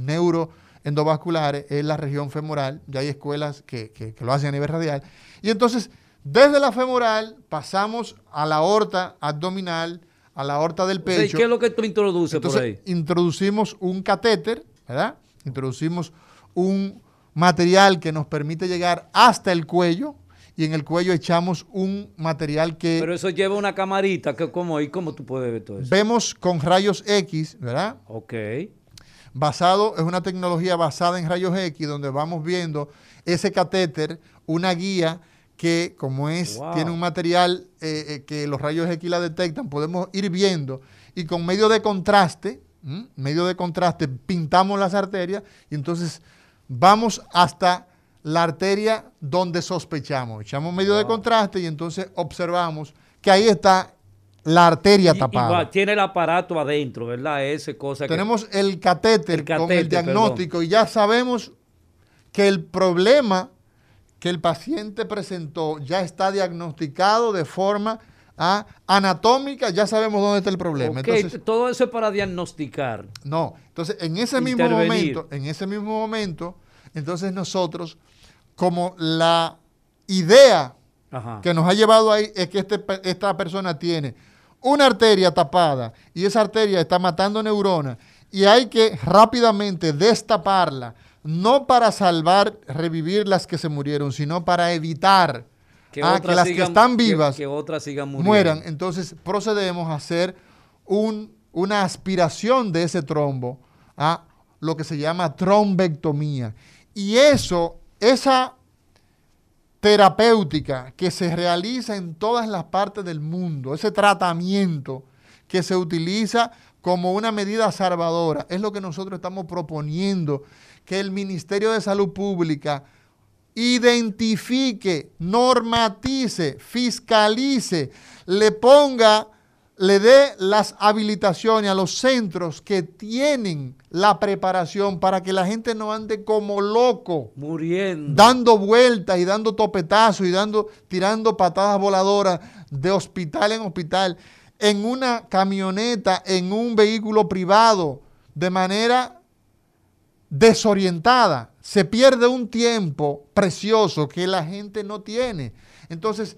[SPEAKER 2] neuroendovasculares, es la región femoral. Ya hay escuelas que, que- que lo hacen a nivel radial. Y entonces, desde la femoral pasamos a la aorta abdominal, a la aorta del
[SPEAKER 1] O sea, ¿y
[SPEAKER 2] pecho.
[SPEAKER 1] ¿Qué es lo que tú introduces
[SPEAKER 2] Entonces,
[SPEAKER 1] por ahí?
[SPEAKER 2] introducimos un catéter, ¿verdad? Introducimos un material que nos permite llegar hasta el cuello y en el cuello echamos un material que
[SPEAKER 1] Pero eso lleva una camarita, que ¿cómo, ¿y cómo tú puedes ver todo eso?
[SPEAKER 2] vemos con rayos X, ¿verdad?
[SPEAKER 1] Ok.
[SPEAKER 2] Basado, es una tecnología basada en rayos X donde vamos viendo ese catéter, una guía que como es,
[SPEAKER 1] Wow.
[SPEAKER 2] tiene un material eh, eh, que los rayos X la detectan, podemos ir viendo y con medio de contraste, ¿m? medio de contraste, pintamos las arterias y entonces vamos hasta la arteria donde sospechamos. Echamos medio de contraste y entonces observamos que ahí está la arteria
[SPEAKER 1] Y-
[SPEAKER 2] tapada.
[SPEAKER 1] tiene el aparato adentro, ¿verdad? Ese cosa que...
[SPEAKER 2] Tenemos el catéter,
[SPEAKER 1] El
[SPEAKER 2] con el diagnóstico y ya sabemos que el problema que el paciente presentó ya está diagnosticado de forma ah, anatómica, ya sabemos dónde está el problema. Entonces,
[SPEAKER 1] todo eso es para diagnosticar.
[SPEAKER 2] no, entonces en ese mismo momento, en ese mismo momento, entonces nosotros, como la idea
[SPEAKER 1] Ajá.
[SPEAKER 2] que nos ha llevado ahí es que este esta persona tiene una arteria tapada y esa arteria está matando neuronas y hay que rápidamente destaparla, no para salvar, revivir las que se murieron, sino para evitar
[SPEAKER 1] Que,
[SPEAKER 2] ah,
[SPEAKER 1] otras
[SPEAKER 2] que las que están vivas
[SPEAKER 1] Que, otras sigan muriendo.
[SPEAKER 2] mueran. Entonces procedemos a hacer un- una aspiración de ese trombo a lo que se llama trombectomía. Y eso, esa terapéutica que se realiza en todas las partes del mundo, ese tratamiento que se utiliza como una medida salvadora, es lo que nosotros estamos proponiendo, que el Ministerio de Salud Pública identifique, normatice, fiscalice, le ponga, le dé las habilitaciones a los centros que tienen la preparación para que la gente no ande como loco
[SPEAKER 1] Muriendo.
[SPEAKER 2] dando vueltas y dando topetazos y dando, tirando patadas voladoras de hospital en hospital, en una camioneta, en un vehículo privado, de manera desorientada. Se pierde un tiempo precioso que la gente no tiene. Entonces,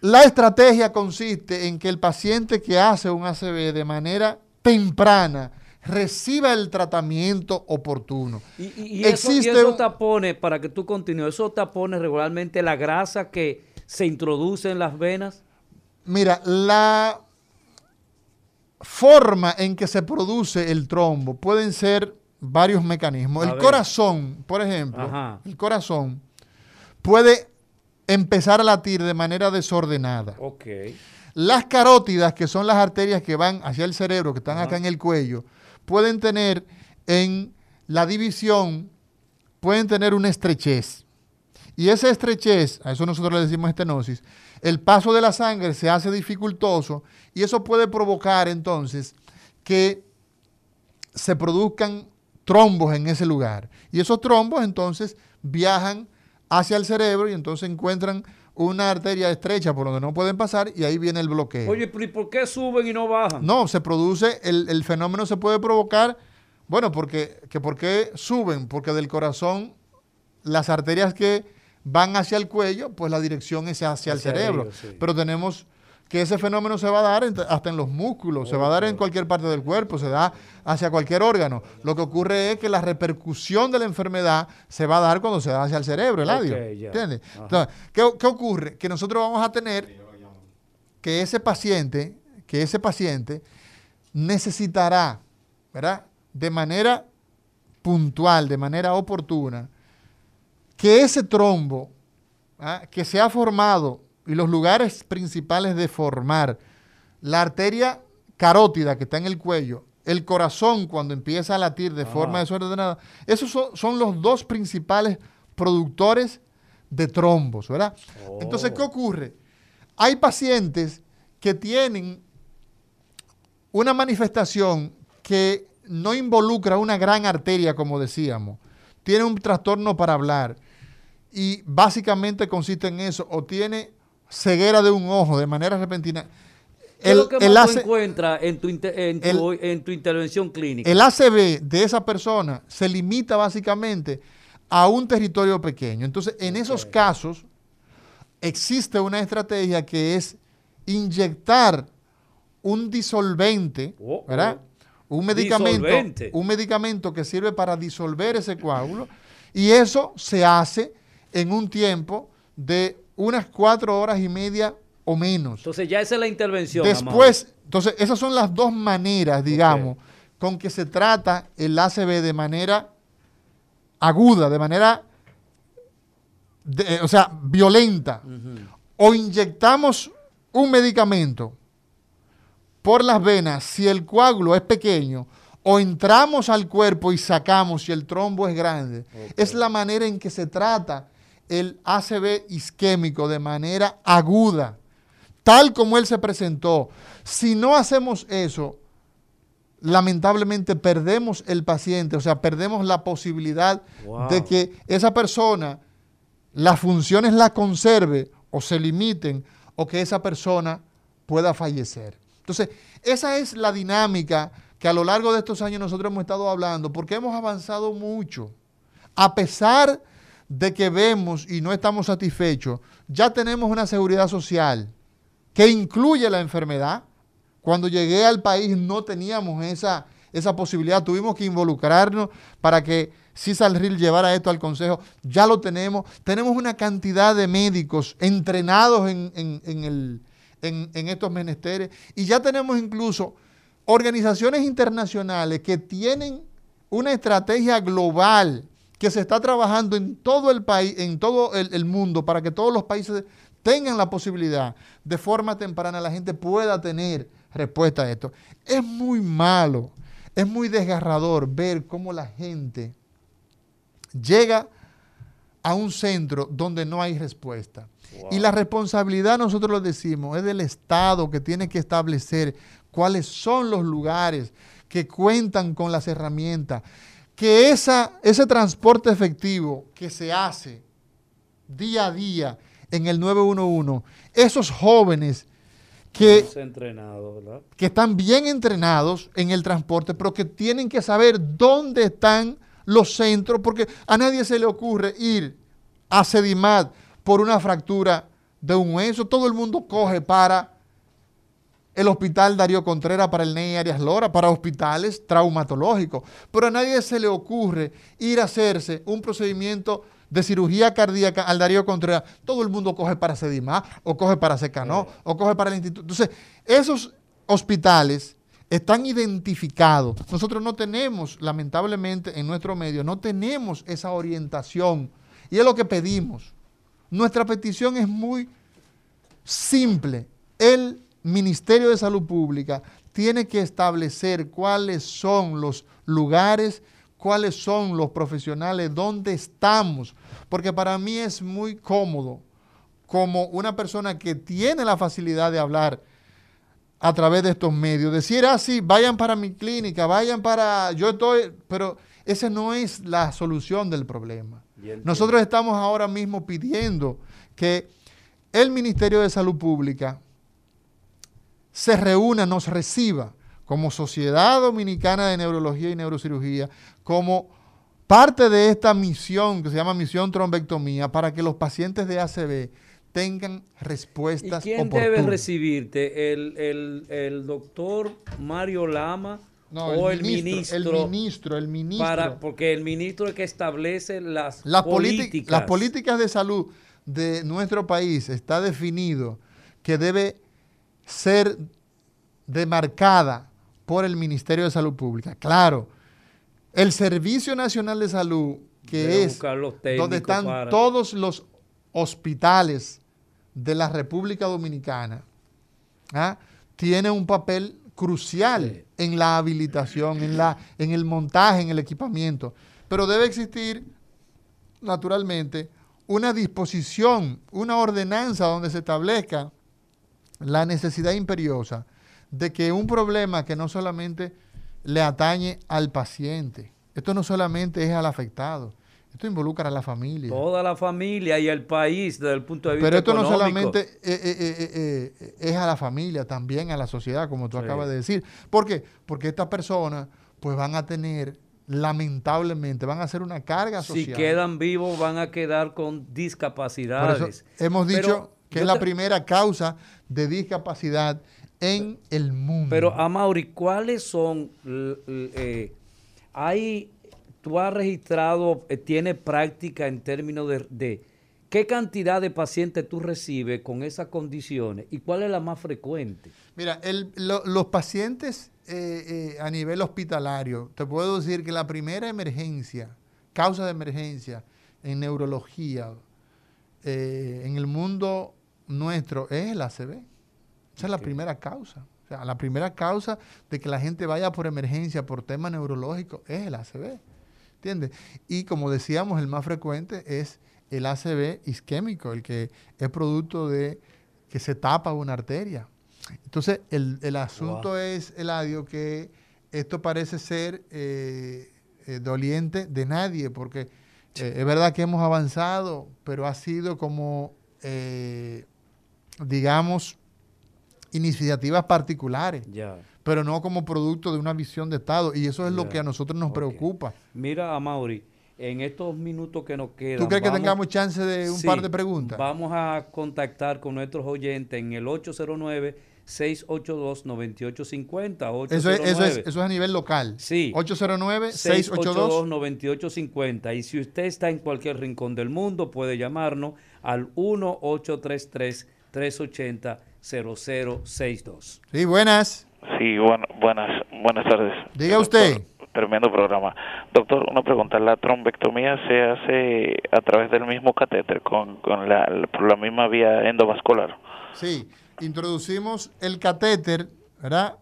[SPEAKER 2] la estrategia consiste en que el paciente que hace un ACV de manera temprana reciba el tratamiento oportuno.
[SPEAKER 1] Y, y- y eso, y
[SPEAKER 2] un-
[SPEAKER 1] tapones, para que tú continúes, esos tapones regularmente la grasa que se introduce en las venas.
[SPEAKER 2] Mira, la forma en que se produce el trombo pueden ser varios mecanismos.
[SPEAKER 1] A
[SPEAKER 2] el
[SPEAKER 1] ver.
[SPEAKER 2] corazón, por ejemplo,
[SPEAKER 1] Ajá.
[SPEAKER 2] el corazón puede empezar a latir de manera desordenada. Las carótidas, que son las arterias que van hacia el cerebro, que están acá en el cuello, pueden tener en la división, pueden tener una estrechez. Y esa estrechez, a eso nosotros le decimos estenosis, el paso de la sangre se hace dificultoso y eso puede provocar entonces que se produzcan trombos en ese lugar. Y esos trombos entonces viajan hacia el cerebro y entonces encuentran una arteria estrecha por donde no pueden pasar y ahí viene el bloqueo.
[SPEAKER 1] Oye, pero ¿y por qué suben y no bajan?
[SPEAKER 2] No, se produce, el, el fenómeno se puede provocar, bueno, porque, que ¿por qué suben? Porque del corazón, las arterias que van hacia el cuello, pues la dirección es hacia, el cerebro.
[SPEAKER 1] ellos, sí.
[SPEAKER 2] Pero tenemos que ese fenómeno se va a dar en- hasta en los músculos, se va a dar en cualquier parte del cuerpo, se da hacia cualquier órgano. Lo que ocurre es que la repercusión de la enfermedad se va a dar cuando se da hacia el cerebro, el
[SPEAKER 1] Ok,
[SPEAKER 2] labio.
[SPEAKER 1] ya.
[SPEAKER 2] ¿Entiendes? Entonces, ¿qué, qué ocurre? Que nosotros vamos a tener que ese paciente, que ese paciente necesitará, ¿verdad? De manera puntual, de manera oportuna, que ese trombo ¿ah? que se ha formado y los lugares principales de formar la arteria carótida que está en el cuello, el corazón cuando empieza a latir de forma desordenada, esos son, son los dos principales productores de trombos, ¿verdad? Entonces, ¿qué ocurre? Hay pacientes que tienen una manifestación que no involucra una gran arteria, como decíamos. Tiene un trastorno para hablar y básicamente consiste en eso, o tiene ceguera de un ojo de manera repentina.
[SPEAKER 1] ¿Qué es lo que
[SPEAKER 2] el
[SPEAKER 1] más encuentras en tu, inte- en, tu, en tu intervención clínica?
[SPEAKER 2] el ACV de esa persona se limita básicamente a un territorio pequeño. Entonces, en esos casos, existe una estrategia que es inyectar un disolvente,
[SPEAKER 1] Oh, oh.
[SPEAKER 2] ¿verdad? Un medicamento,
[SPEAKER 1] Disolvente.
[SPEAKER 2] un medicamento que sirve para disolver ese coágulo. Y eso se hace en un tiempo de unas cuatro horas y media o menos.
[SPEAKER 1] Entonces ya esa es la intervención.
[SPEAKER 2] Después, entonces, esas son las dos maneras, digamos, con que se trata el ACV de manera aguda, de manera, de- o sea, violenta. O inyectamos un medicamento por las venas si el coágulo es pequeño, o entramos al cuerpo y sacamos si el trombo es grande. Es la manera en que se trata el ACV isquémico de manera aguda, tal como él se presentó. Si no hacemos eso, lamentablemente perdemos el paciente, o sea, perdemos la posibilidad
[SPEAKER 1] Wow.
[SPEAKER 2] de que esa persona las funciones las conserve o se limiten o que esa persona pueda fallecer. Entonces, esa es la dinámica que a lo largo de estos años nosotros hemos estado hablando, porque hemos avanzado mucho. A pesar de que vemos y no estamos satisfechos, ya tenemos una seguridad social que incluye la enfermedad. Cuando llegué al país no teníamos esa, esa posibilidad, tuvimos que involucrarnos para que César Ril llevara esto al Consejo. Ya lo tenemos. Tenemos una cantidad de médicos entrenados en, en- en el- en estos menesteres y ya tenemos incluso organizaciones internacionales que tienen una estrategia global que se está trabajando en todo el país, en todo el, el mundo, para que todos los países tengan la posibilidad de forma temprana la gente pueda tener respuesta a esto. Es muy malo, es muy desgarrador ver cómo la gente llega a un centro donde no hay respuesta. Y la responsabilidad, nosotros lo decimos, es del Estado que tiene que establecer cuáles son los lugares que cuentan con las herramientas, que esa, ese transporte efectivo que se hace día a día en el 911, esos jóvenes que que están bien entrenados en el transporte, pero que tienen que saber dónde están los centros, porque a nadie se le ocurre ir a Sedimat por una fractura de un hueso. Todo el mundo coge para el hospital Darío Contreras, para el NEI Arias Lora, para hospitales traumatológicos. Pero a nadie se le ocurre ir a hacerse un procedimiento de cirugía cardíaca al Darío Contreras. Todo el mundo coge para Sedimá, o coge para Secanó, o coge para el instituto. Entonces, esos hospitales están identificados. Nosotros no tenemos, lamentablemente, en nuestro medio, no tenemos esa orientación. Y es lo que pedimos. Nuestra petición es muy simple. El Ministerio de Salud Pública tiene que establecer cuáles son los lugares, cuáles son los profesionales, dónde estamos. Porque para mí es muy cómodo como una persona que tiene la facilidad de hablar a través de estos medios. Decir así, ah, vayan para mi clínica, vayan para, yo estoy, pero esa no es la solución del problema. Nosotros estamos ahora mismo pidiendo que el Ministerio de Salud Pública se reúna, nos reciba como Sociedad Dominicana de Neurología y Neurocirugía, como parte de esta misión que se llama Misión Trombectomía, para que los pacientes de ACV tengan respuestas.
[SPEAKER 1] ¿Y quién debe recibirte? ¿El, doctor Mario Lama? o el, ministro,
[SPEAKER 2] El ministro, el ministro.
[SPEAKER 1] Para, porque el ministro es que establece las,
[SPEAKER 2] políticas. Las políticas de salud de nuestro país está definido que debe ser demarcada por el Ministerio de Salud Pública. Claro, el Servicio Nacional de Salud, que es donde están todos los hospitales de la República Dominicana, ¿ah? tiene un papel crucial en la habilitación, en, la, en el montaje, en el equipamiento. Pero debe existir, naturalmente, una disposición, una ordenanza donde se establezca la necesidad imperiosa de que un problema que no solamente le atañe al paciente, esto no solamente es al afectado, esto involucra a la familia.
[SPEAKER 1] Toda la familia y el país desde el punto de vista
[SPEAKER 2] Pero esto no solamente eh, eh, eh, es a la familia, también a la sociedad, como tú acabas de decir. ¿Por qué? Porque estas personas pues van a tener, lamentablemente, van a ser una carga social.
[SPEAKER 1] Si quedan vivos van a quedar con discapacidades.
[SPEAKER 2] hemos dicho que es la primera causa de discapacidad en el mundo.
[SPEAKER 1] Pero, Amaury, ¿cuáles son... hay tú has registrado, eh, tiene práctica en términos de, qué cantidad de pacientes tú recibes con esas condiciones y cuál es la más frecuente.
[SPEAKER 2] Mira, los pacientes eh, eh, a nivel hospitalario, te puedo decir que la primera emergencia, causa de emergencia en neurología en el mundo nuestro es el ACV. Esa es la primera causa. O sea, la primera causa de que la gente vaya por emergencia por tema neurológico es el ACV. ¿Entiendes? Y como decíamos, el más frecuente es el ACV isquémico, el que es producto de que se tapa una arteria. Entonces, el, asunto es, Eladio, que esto parece ser eh, eh, doliente de nadie, porque eh, es verdad que hemos avanzado, pero ha sido como, digamos, iniciativas particulares. Pero no como producto de una visión de Estado. Y eso es lo que a nosotros nos preocupa.
[SPEAKER 1] Mira, Mauri, en estos minutos que nos quedan.
[SPEAKER 2] ¿Tú crees que tengamos chance de un par de preguntas?
[SPEAKER 1] Vamos a contactar con nuestros oyentes en el 809. 682-9850.
[SPEAKER 2] Eso es, eso, es, eso es a nivel local.
[SPEAKER 1] Sí. 809-682-9850. Y si usted está en cualquier rincón del mundo, puede llamarnos al 1-833-380-0062.
[SPEAKER 2] Sí, buenas.
[SPEAKER 6] Sí, bueno, buenas, buenas tardes.
[SPEAKER 2] Diga usted.
[SPEAKER 6] tremendo programa. Doctor, una pregunta. ¿La trombectomía se hace a través del mismo catéter, con, con la, por la misma vía endovascular?
[SPEAKER 2] Sí, introducimos el catéter, ¿verdad?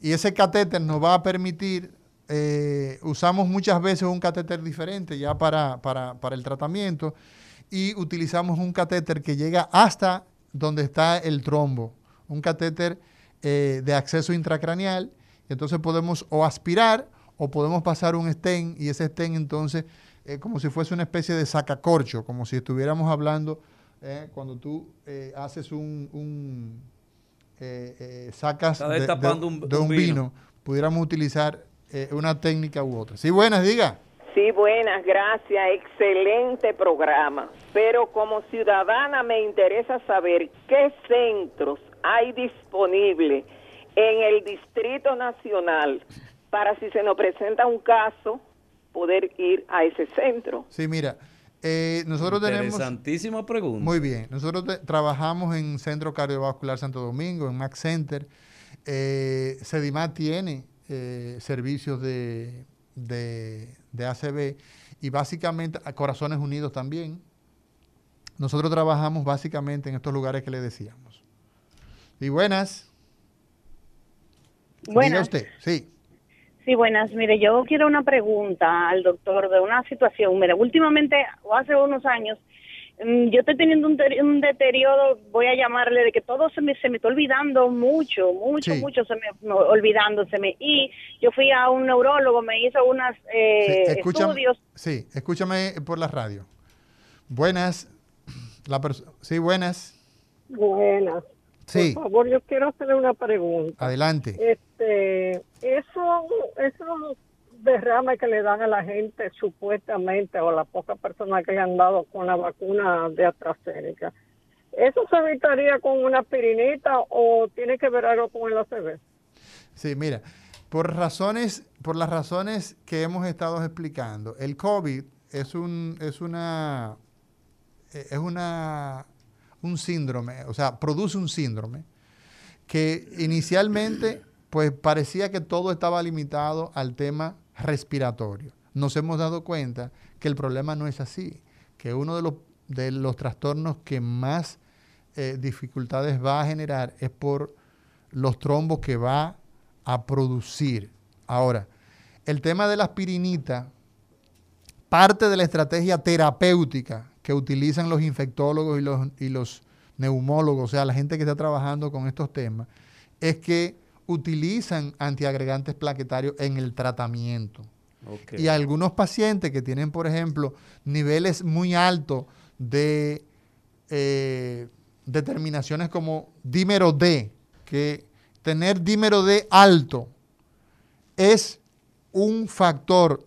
[SPEAKER 2] Y ese catéter nos va a permitir, eh, usamos muchas veces un catéter diferente ya para, para, para el tratamiento y utilizamos un catéter que llega hasta donde está el trombo. Un catéter eh, de acceso intracraneal. Entonces podemos o aspirar o podemos pasar un stent y ese stent entonces es como si fuese una especie de sacacorcho, como si estuviéramos hablando eh, cuando tú eh, haces un, sacas
[SPEAKER 1] de,
[SPEAKER 2] un, vino. pudiéramos utilizar una técnica u otra. Sí, buenas, diga.
[SPEAKER 7] Sí, buenas, gracias. Excelente programa. Pero como ciudadana me interesa saber qué centros hay disponible en el Distrito Nacional para si se nos presenta un caso poder ir a ese centro.
[SPEAKER 2] Sí, mira, eh, nosotros tenemos...
[SPEAKER 1] Interesantísima pregunta.
[SPEAKER 2] Muy bien, nosotros trabajamos en Centro Cardiovascular Santo Domingo, en Max Center. Eh, tiene eh, servicios de, de, de, ACB y básicamente a Corazones Unidos también. nosotros trabajamos básicamente en estos lugares que le decíamos. Y buenas. Diga
[SPEAKER 8] Buenas.
[SPEAKER 2] usted, sí.
[SPEAKER 8] Sí, buenas. Mire, yo quiero una pregunta al doctor de una situación. Mire, últimamente, o hace unos años, yo estoy teniendo un, ter- un deterioro, voy a llamarle, de que todo se me, se me está olvidando mucho, mucho,
[SPEAKER 2] Sí.
[SPEAKER 8] mucho se me olvidándoseme. Y yo fui a un neurólogo, me hizo unos
[SPEAKER 2] Sí, escúchame,
[SPEAKER 8] estudios.
[SPEAKER 2] sí, escúchame por la radio. Buenas. La perso- sí, buenas.
[SPEAKER 9] Buenas.
[SPEAKER 2] Sí,
[SPEAKER 9] Por favor, yo quiero hacerle una pregunta.
[SPEAKER 2] adelante.
[SPEAKER 9] Este, eso, esos derrames que le dan a la gente supuestamente o a las pocas personas que le han dado con la vacuna de AstraZeneca, ¿eso se evitaría con una aspirinita o tiene que ver algo con el ACV?
[SPEAKER 2] Sí, mira, por razones, por las razones que hemos estado explicando, el COVID es un, es una, es una, un síndrome, o sea, produce un síndrome que inicialmente, pues parecía que todo estaba limitado al tema respiratorio. Nos hemos dado cuenta que el problema no es así, que uno de los, de los trastornos que más eh, dificultades va a generar es por los trombos que va a producir. Ahora, el tema de la aspirinita, parte de la estrategia terapéutica que utilizan los infectólogos y los, y los neumólogos, o sea, la gente que está trabajando con estos temas, es que utilizan antiagregantes plaquetarios en el tratamiento. Y algunos pacientes que tienen, por ejemplo, niveles muy altos de eh, determinaciones como dímero D, que tener dímero D alto es un factor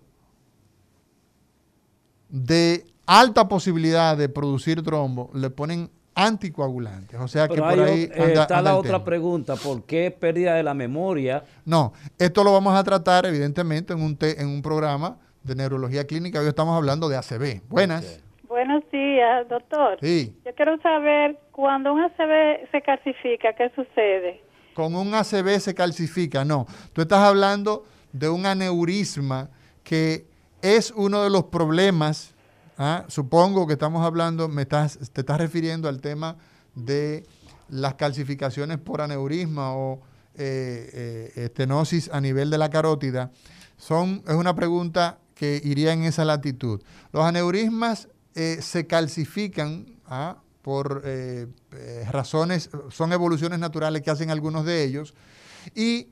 [SPEAKER 2] de alta posibilidad de producir trombo, le ponen anticoagulantes. O sea que por ahí
[SPEAKER 1] eh,
[SPEAKER 2] anda-
[SPEAKER 1] está
[SPEAKER 2] anda
[SPEAKER 1] la
[SPEAKER 2] el
[SPEAKER 1] otra
[SPEAKER 2] tema.
[SPEAKER 1] pregunta, ¿por qué pérdida de la memoria?
[SPEAKER 2] No, esto lo vamos a tratar evidentemente en un, te- en un programa de neurología clínica. Hoy estamos hablando de ACV. Buenas.
[SPEAKER 10] Buenos días, doctor.
[SPEAKER 2] Sí,
[SPEAKER 10] Yo quiero saber, cuando un ACV se calcifica, ¿qué sucede?
[SPEAKER 2] con un ACV se calcifica. No, tú estás hablando de un aneurisma que es uno de los problemas. ¿Ah? Supongo que estamos hablando, te estás refiriendo al tema de las calcificaciones por aneurisma o eh, eh, estenosis a nivel de la carótida. Es una pregunta que iría en esa latitud. Los aneurismas eh, se calcifican ¿ah? por razones, son evoluciones naturales que hacen algunos de ellos. Y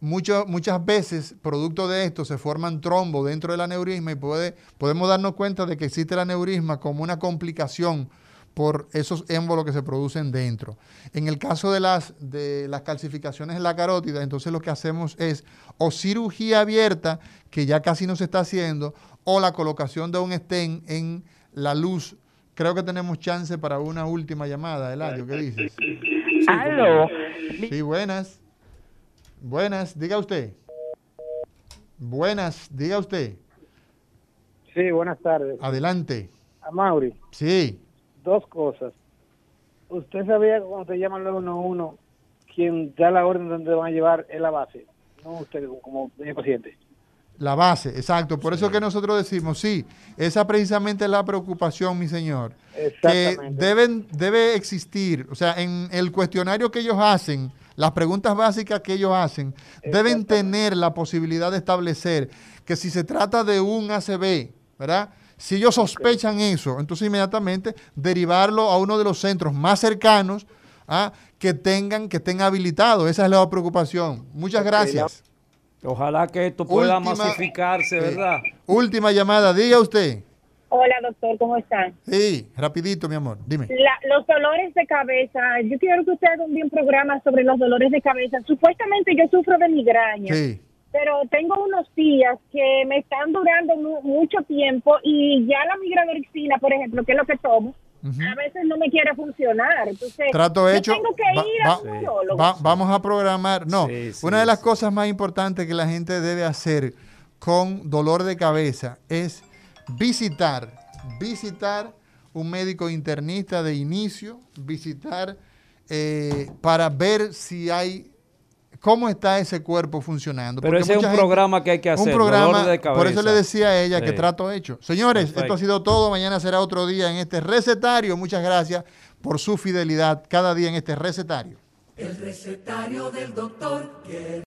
[SPEAKER 2] mucho- muchas veces, producto de esto, se forman trombos dentro del aneurisma y puede, podemos darnos cuenta de que existe el aneurisma como una complicación por esos émbolos que se producen dentro. En el caso de las, de las calcificaciones en la carótida, entonces lo que hacemos es o cirugía abierta, que ya casi no se está haciendo, o la colocación de un stent en la luz. Creo que tenemos chance para una última llamada, Eladio, ¿qué dices?
[SPEAKER 11] Aló.
[SPEAKER 2] Sí, buenas. Buenas, diga usted. Buenas, diga usted.
[SPEAKER 11] Sí, buenas tardes.
[SPEAKER 2] Adelante.
[SPEAKER 11] A Mauri,
[SPEAKER 2] Sí.
[SPEAKER 11] dos cosas. ¿Usted sabía que cuando te llaman al 911, quien da la orden donde van a llevar es la base? No usted como, paciente.
[SPEAKER 2] La base, exacto. Por eso que nosotros decimos, sí, esa precisamente es la preocupación, mi señor. Que
[SPEAKER 11] Exactamente.
[SPEAKER 2] deben, debe existir, o sea, en el cuestionario que ellos hacen, las preguntas básicas que ellos hacen, deben tener la posibilidad de establecer que si se trata de un ACV, ¿verdad? Si ellos sospechan eso, entonces inmediatamente derivarlo a uno de los centros más cercanos ¿ah? que tengan, que estén habilitados. Esa es la preocupación. Muchas gracias.
[SPEAKER 1] Ojalá que esto pueda
[SPEAKER 2] Última-
[SPEAKER 1] masificarse, ¿verdad?
[SPEAKER 2] Última llamada, diga usted.
[SPEAKER 8] Hola, doctor, ¿cómo están?
[SPEAKER 2] Sí, rapidito, mi amor, dime.
[SPEAKER 8] La- los dolores de cabeza, yo quiero que usted haga un bien programa sobre los dolores de cabeza. Supuestamente yo sufro de migraña,
[SPEAKER 2] Sí,
[SPEAKER 8] pero tengo unos días que me están durando mu- mucho tiempo y ya la migradorexina, por ejemplo, que es lo que tomo, a veces no me quiere funcionar. Entonces,
[SPEAKER 2] trato
[SPEAKER 8] yo
[SPEAKER 2] hecho.
[SPEAKER 8] tengo que
[SPEAKER 2] Va-
[SPEAKER 8] ir a
[SPEAKER 2] va-
[SPEAKER 8] un neurólogo.
[SPEAKER 2] va- vamos a programar. No,
[SPEAKER 1] Sí, sí,
[SPEAKER 2] una de las cosas más importantes que la gente debe hacer con dolor de cabeza es visitar, visitar un médico internista de inicio, visitar eh, para ver si hay cómo está ese cuerpo funcionando.
[SPEAKER 1] Pero
[SPEAKER 2] Porque
[SPEAKER 1] ese es un
[SPEAKER 2] gente-
[SPEAKER 1] programa que hay que hacer,
[SPEAKER 2] Un programa,
[SPEAKER 1] dolor de
[SPEAKER 2] por eso le decía a ella que trato hecho. Señores, esto ha sido todo. Mañana será otro día en este recetario. Muchas gracias por su fidelidad cada día en este recetario.
[SPEAKER 3] El recetario del doctor que